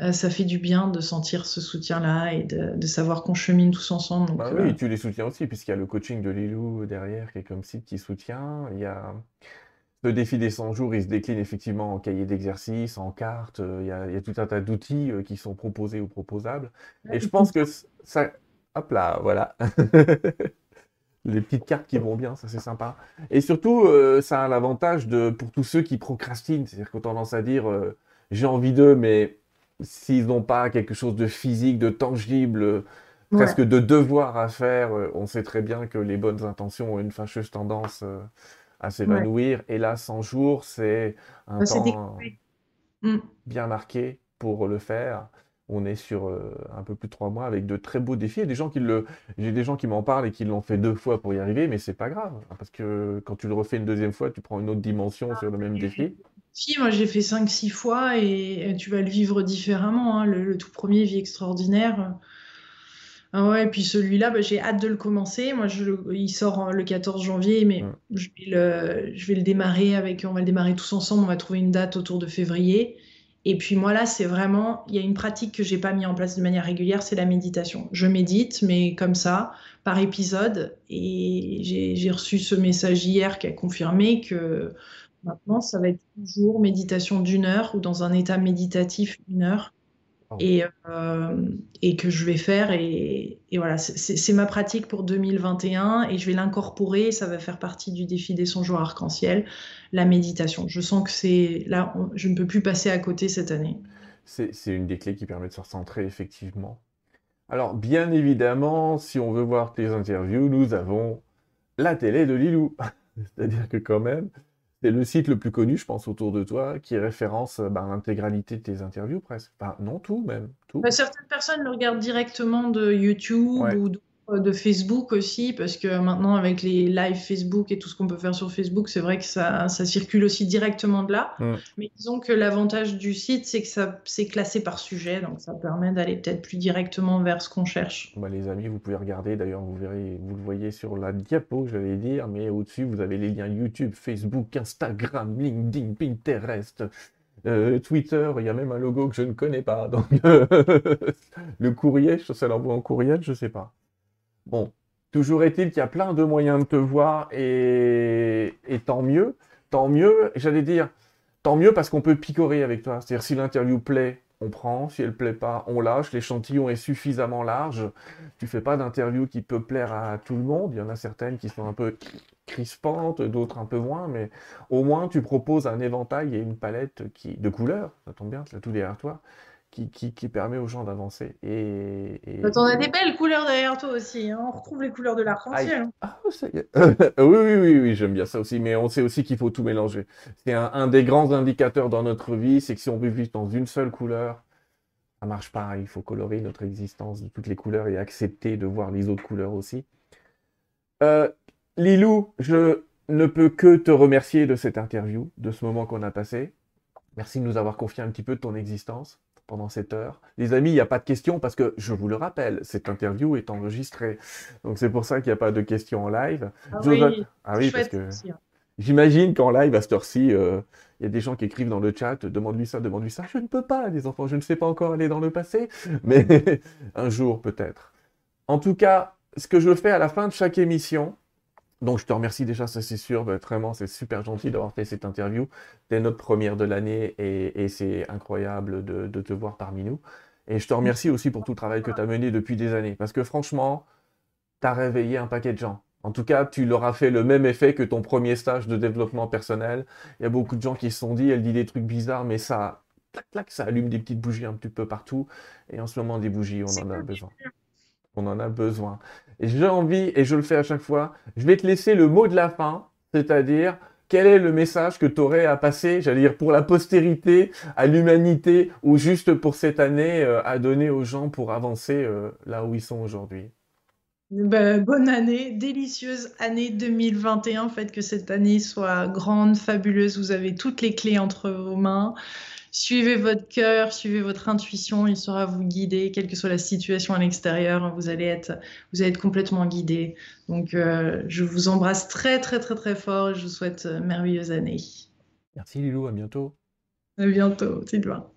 Speaker 2: Euh, ça fait du bien de sentir ce soutien-là et de, de savoir qu'on chemine tous ensemble. Donc,
Speaker 1: bah oui, euh... tu les soutiens aussi, puisqu'il y a le coaching de Lilou derrière qui est comme site qui soutient. Il y a le défi des 100 jours, il se décline effectivement en cahier d'exercice, en carte. Euh, il y, a, il y, a, tout un tas d'outils euh, qui sont proposés ou proposables. Et je pense que ça, Hop là, voilà. les petites cartes qui vont bien, ça c'est sympa. Et surtout, euh, ça a l'avantage de pour tous ceux qui procrastinent, c'est-à-dire qu'on tendance à dire euh, j'ai envie d'eux, mais s'ils n'ont pas quelque chose de physique, de tangible, presque de devoir à faire, on sait très bien que les bonnes intentions ont une fâcheuse tendance à s'évanouir. Et là, 100 jours, c'est un temps bien marqué pour le faire. On est sur euh, un peu plus de trois mois avec de très beaux défis. Des gens qui le, j'ai des gens qui m'en parlent et qui l'ont fait deux fois pour y arriver, mais c'est pas grave hein, parce que quand tu le refais une deuxième fois, tu prends une autre dimension sur le même défi.
Speaker 2: Si, moi j'ai fait cinq, six fois et tu vas le vivre différemment. Hein. Le, tout premier, Vie extraordinaire. Ah ouais, et puis celui-là, bah, j'ai hâte de le commencer. Moi, je, il sort le 14 janvier, mais je, vais le, je vais le démarrer avec, on va le démarrer tous ensemble. On va trouver une date autour de février. Et puis moi là, c'est vraiment, il y a une pratique que j'ai pas mis en place de manière régulière, c'est la méditation. Je médite, mais comme ça, par épisode. Et j'ai reçu ce message hier qui a confirmé que maintenant, ça va être toujours méditation d'une heure ou dans un état méditatif une heure. Et, euh, et, que je vais faire. Et, et voilà, c'est ma pratique pour 2021 et je vais l'incorporer. Ça va faire partie du défi des 100 jours arc-en-ciel, la méditation. Je sens que c'est là, je ne peux plus passer à côté cette année.
Speaker 1: C'est une des clés qui permet de se recentrer, effectivement. Alors, bien évidemment, si on veut voir tes interviews, nous avons la télé de Lilou. C'est-à-dire que quand même, c'est le site le plus connu, je pense, autour de toi, qui référence bah, l'intégralité de tes interviews presque. Enfin, non, tout même. Tout.
Speaker 2: Bah, certaines personnes le regardent directement de YouTube ou de euh, de Facebook aussi, parce que maintenant, avec les lives Facebook et tout ce qu'on peut faire sur Facebook, c'est vrai que ça, ça, circule aussi directement de là. Mais disons que l'avantage du site, c'est que ça c'est classé par sujet, donc ça permet d'aller peut-être plus directement vers ce qu'on cherche.
Speaker 1: Bah, les amis, vous pouvez regarder, d'ailleurs, vous verrez, vous le voyez sur la diapo, j'allais dire, mais au-dessus, vous avez les liens YouTube, Facebook, Instagram, LinkedIn, Pinterest. Euh, Twitter, il y a même un logo que je ne connais pas. Donc, le courrier, ça l'envoie en courriel, je sais pas. Bon, toujours est-il qu'il y a plein de moyens de te voir et, tant mieux. Tant mieux, j'allais dire, tant mieux parce qu'on peut picorer avec toi. C'est-à-dire si l'interview plaît, on prend. Si elle plaît pas, on lâche. L'échantillon est suffisamment large. Tu fais pas d'interview qui peut plaire à tout le monde. Il y en a certaines qui sont un peu crispantes, d'autres un peu moins, mais au moins tu proposes un éventail et une palette qui, de couleurs, ça tombe bien, c'est tout derrière toi, qui, permet aux gens d'avancer. Et,
Speaker 2: et... T'en as des belles couleurs derrière toi aussi. Hein. on retrouve les couleurs de l'arc-en-ciel.
Speaker 1: Ah, ça y est. oui, oui, oui, oui j'aime bien ça aussi. Mais on sait aussi qu'il faut tout mélanger. C'est un, des grands indicateurs dans notre vie, c'est que si on veut vivre dans une seule couleur, ça marche pas. Il faut colorer notre existence de toutes les couleurs et accepter de voir les autres couleurs aussi. Euh, Lilou, je ne peux que te remercier de cette interview, de ce moment qu'on a passé. Merci de nous avoir confié un petit peu de ton existence pendant cette heure. Les amis, il n'y a pas de questions parce que, je vous le rappelle, cette interview est enregistrée. Donc c'est pour ça qu'il n'y a pas de questions en live.
Speaker 2: Ah oui,
Speaker 1: ah oui parce que j'imagine qu'en live, à cette heure-ci, euh, il y a des gens qui écrivent dans le chat, demande-lui ça, demande-lui ça. Je ne peux pas, les enfants, je ne sais pas encore aller dans le passé, mais un jour peut-être. En tout cas, ce que je fais à la fin de chaque émission, donc je te remercie déjà, ça c'est sûr, bah, vraiment c'est super gentil d'avoir fait cette interview. C'est notre première de l'année et, c'est incroyable de, te voir parmi nous. Et je te remercie aussi pour tout le travail que tu as mené depuis des années, parce que franchement, tu as réveillé un paquet de gens. En tout cas, tu leur as fait le même effet que ton premier stage de développement personnel. Il y a beaucoup de gens qui se sont dit, elle dit des trucs bizarres, mais ça, ça allume des petites bougies un petit peu partout. Et en ce moment, des bougies, on en a besoin. On en a besoin. J'ai envie, et je le fais à chaque fois, je vais te laisser le mot de la fin, c'est-à-dire quel est le message que tu aurais à passer, j'allais dire, pour la postérité, à l'humanité, ou juste pour cette année, euh, à donner aux gens pour avancer euh, là où ils sont aujourd'hui?
Speaker 2: Ben, bonne année, délicieuse année 2021. Faites que cette année soit grande, fabuleuse. Vous avez toutes les clés entre vos mains suivez votre cœur, suivez votre intuition, il saura vous guider, quelle que soit la situation à l'extérieur, vous allez être, vous allez être complètement guidé. Donc, euh, je vous embrasse très, très, très, très fort et je vous souhaite euh, merveilleuse année.
Speaker 1: Merci Lilou, à bientôt.
Speaker 2: À bientôt, Sylvain.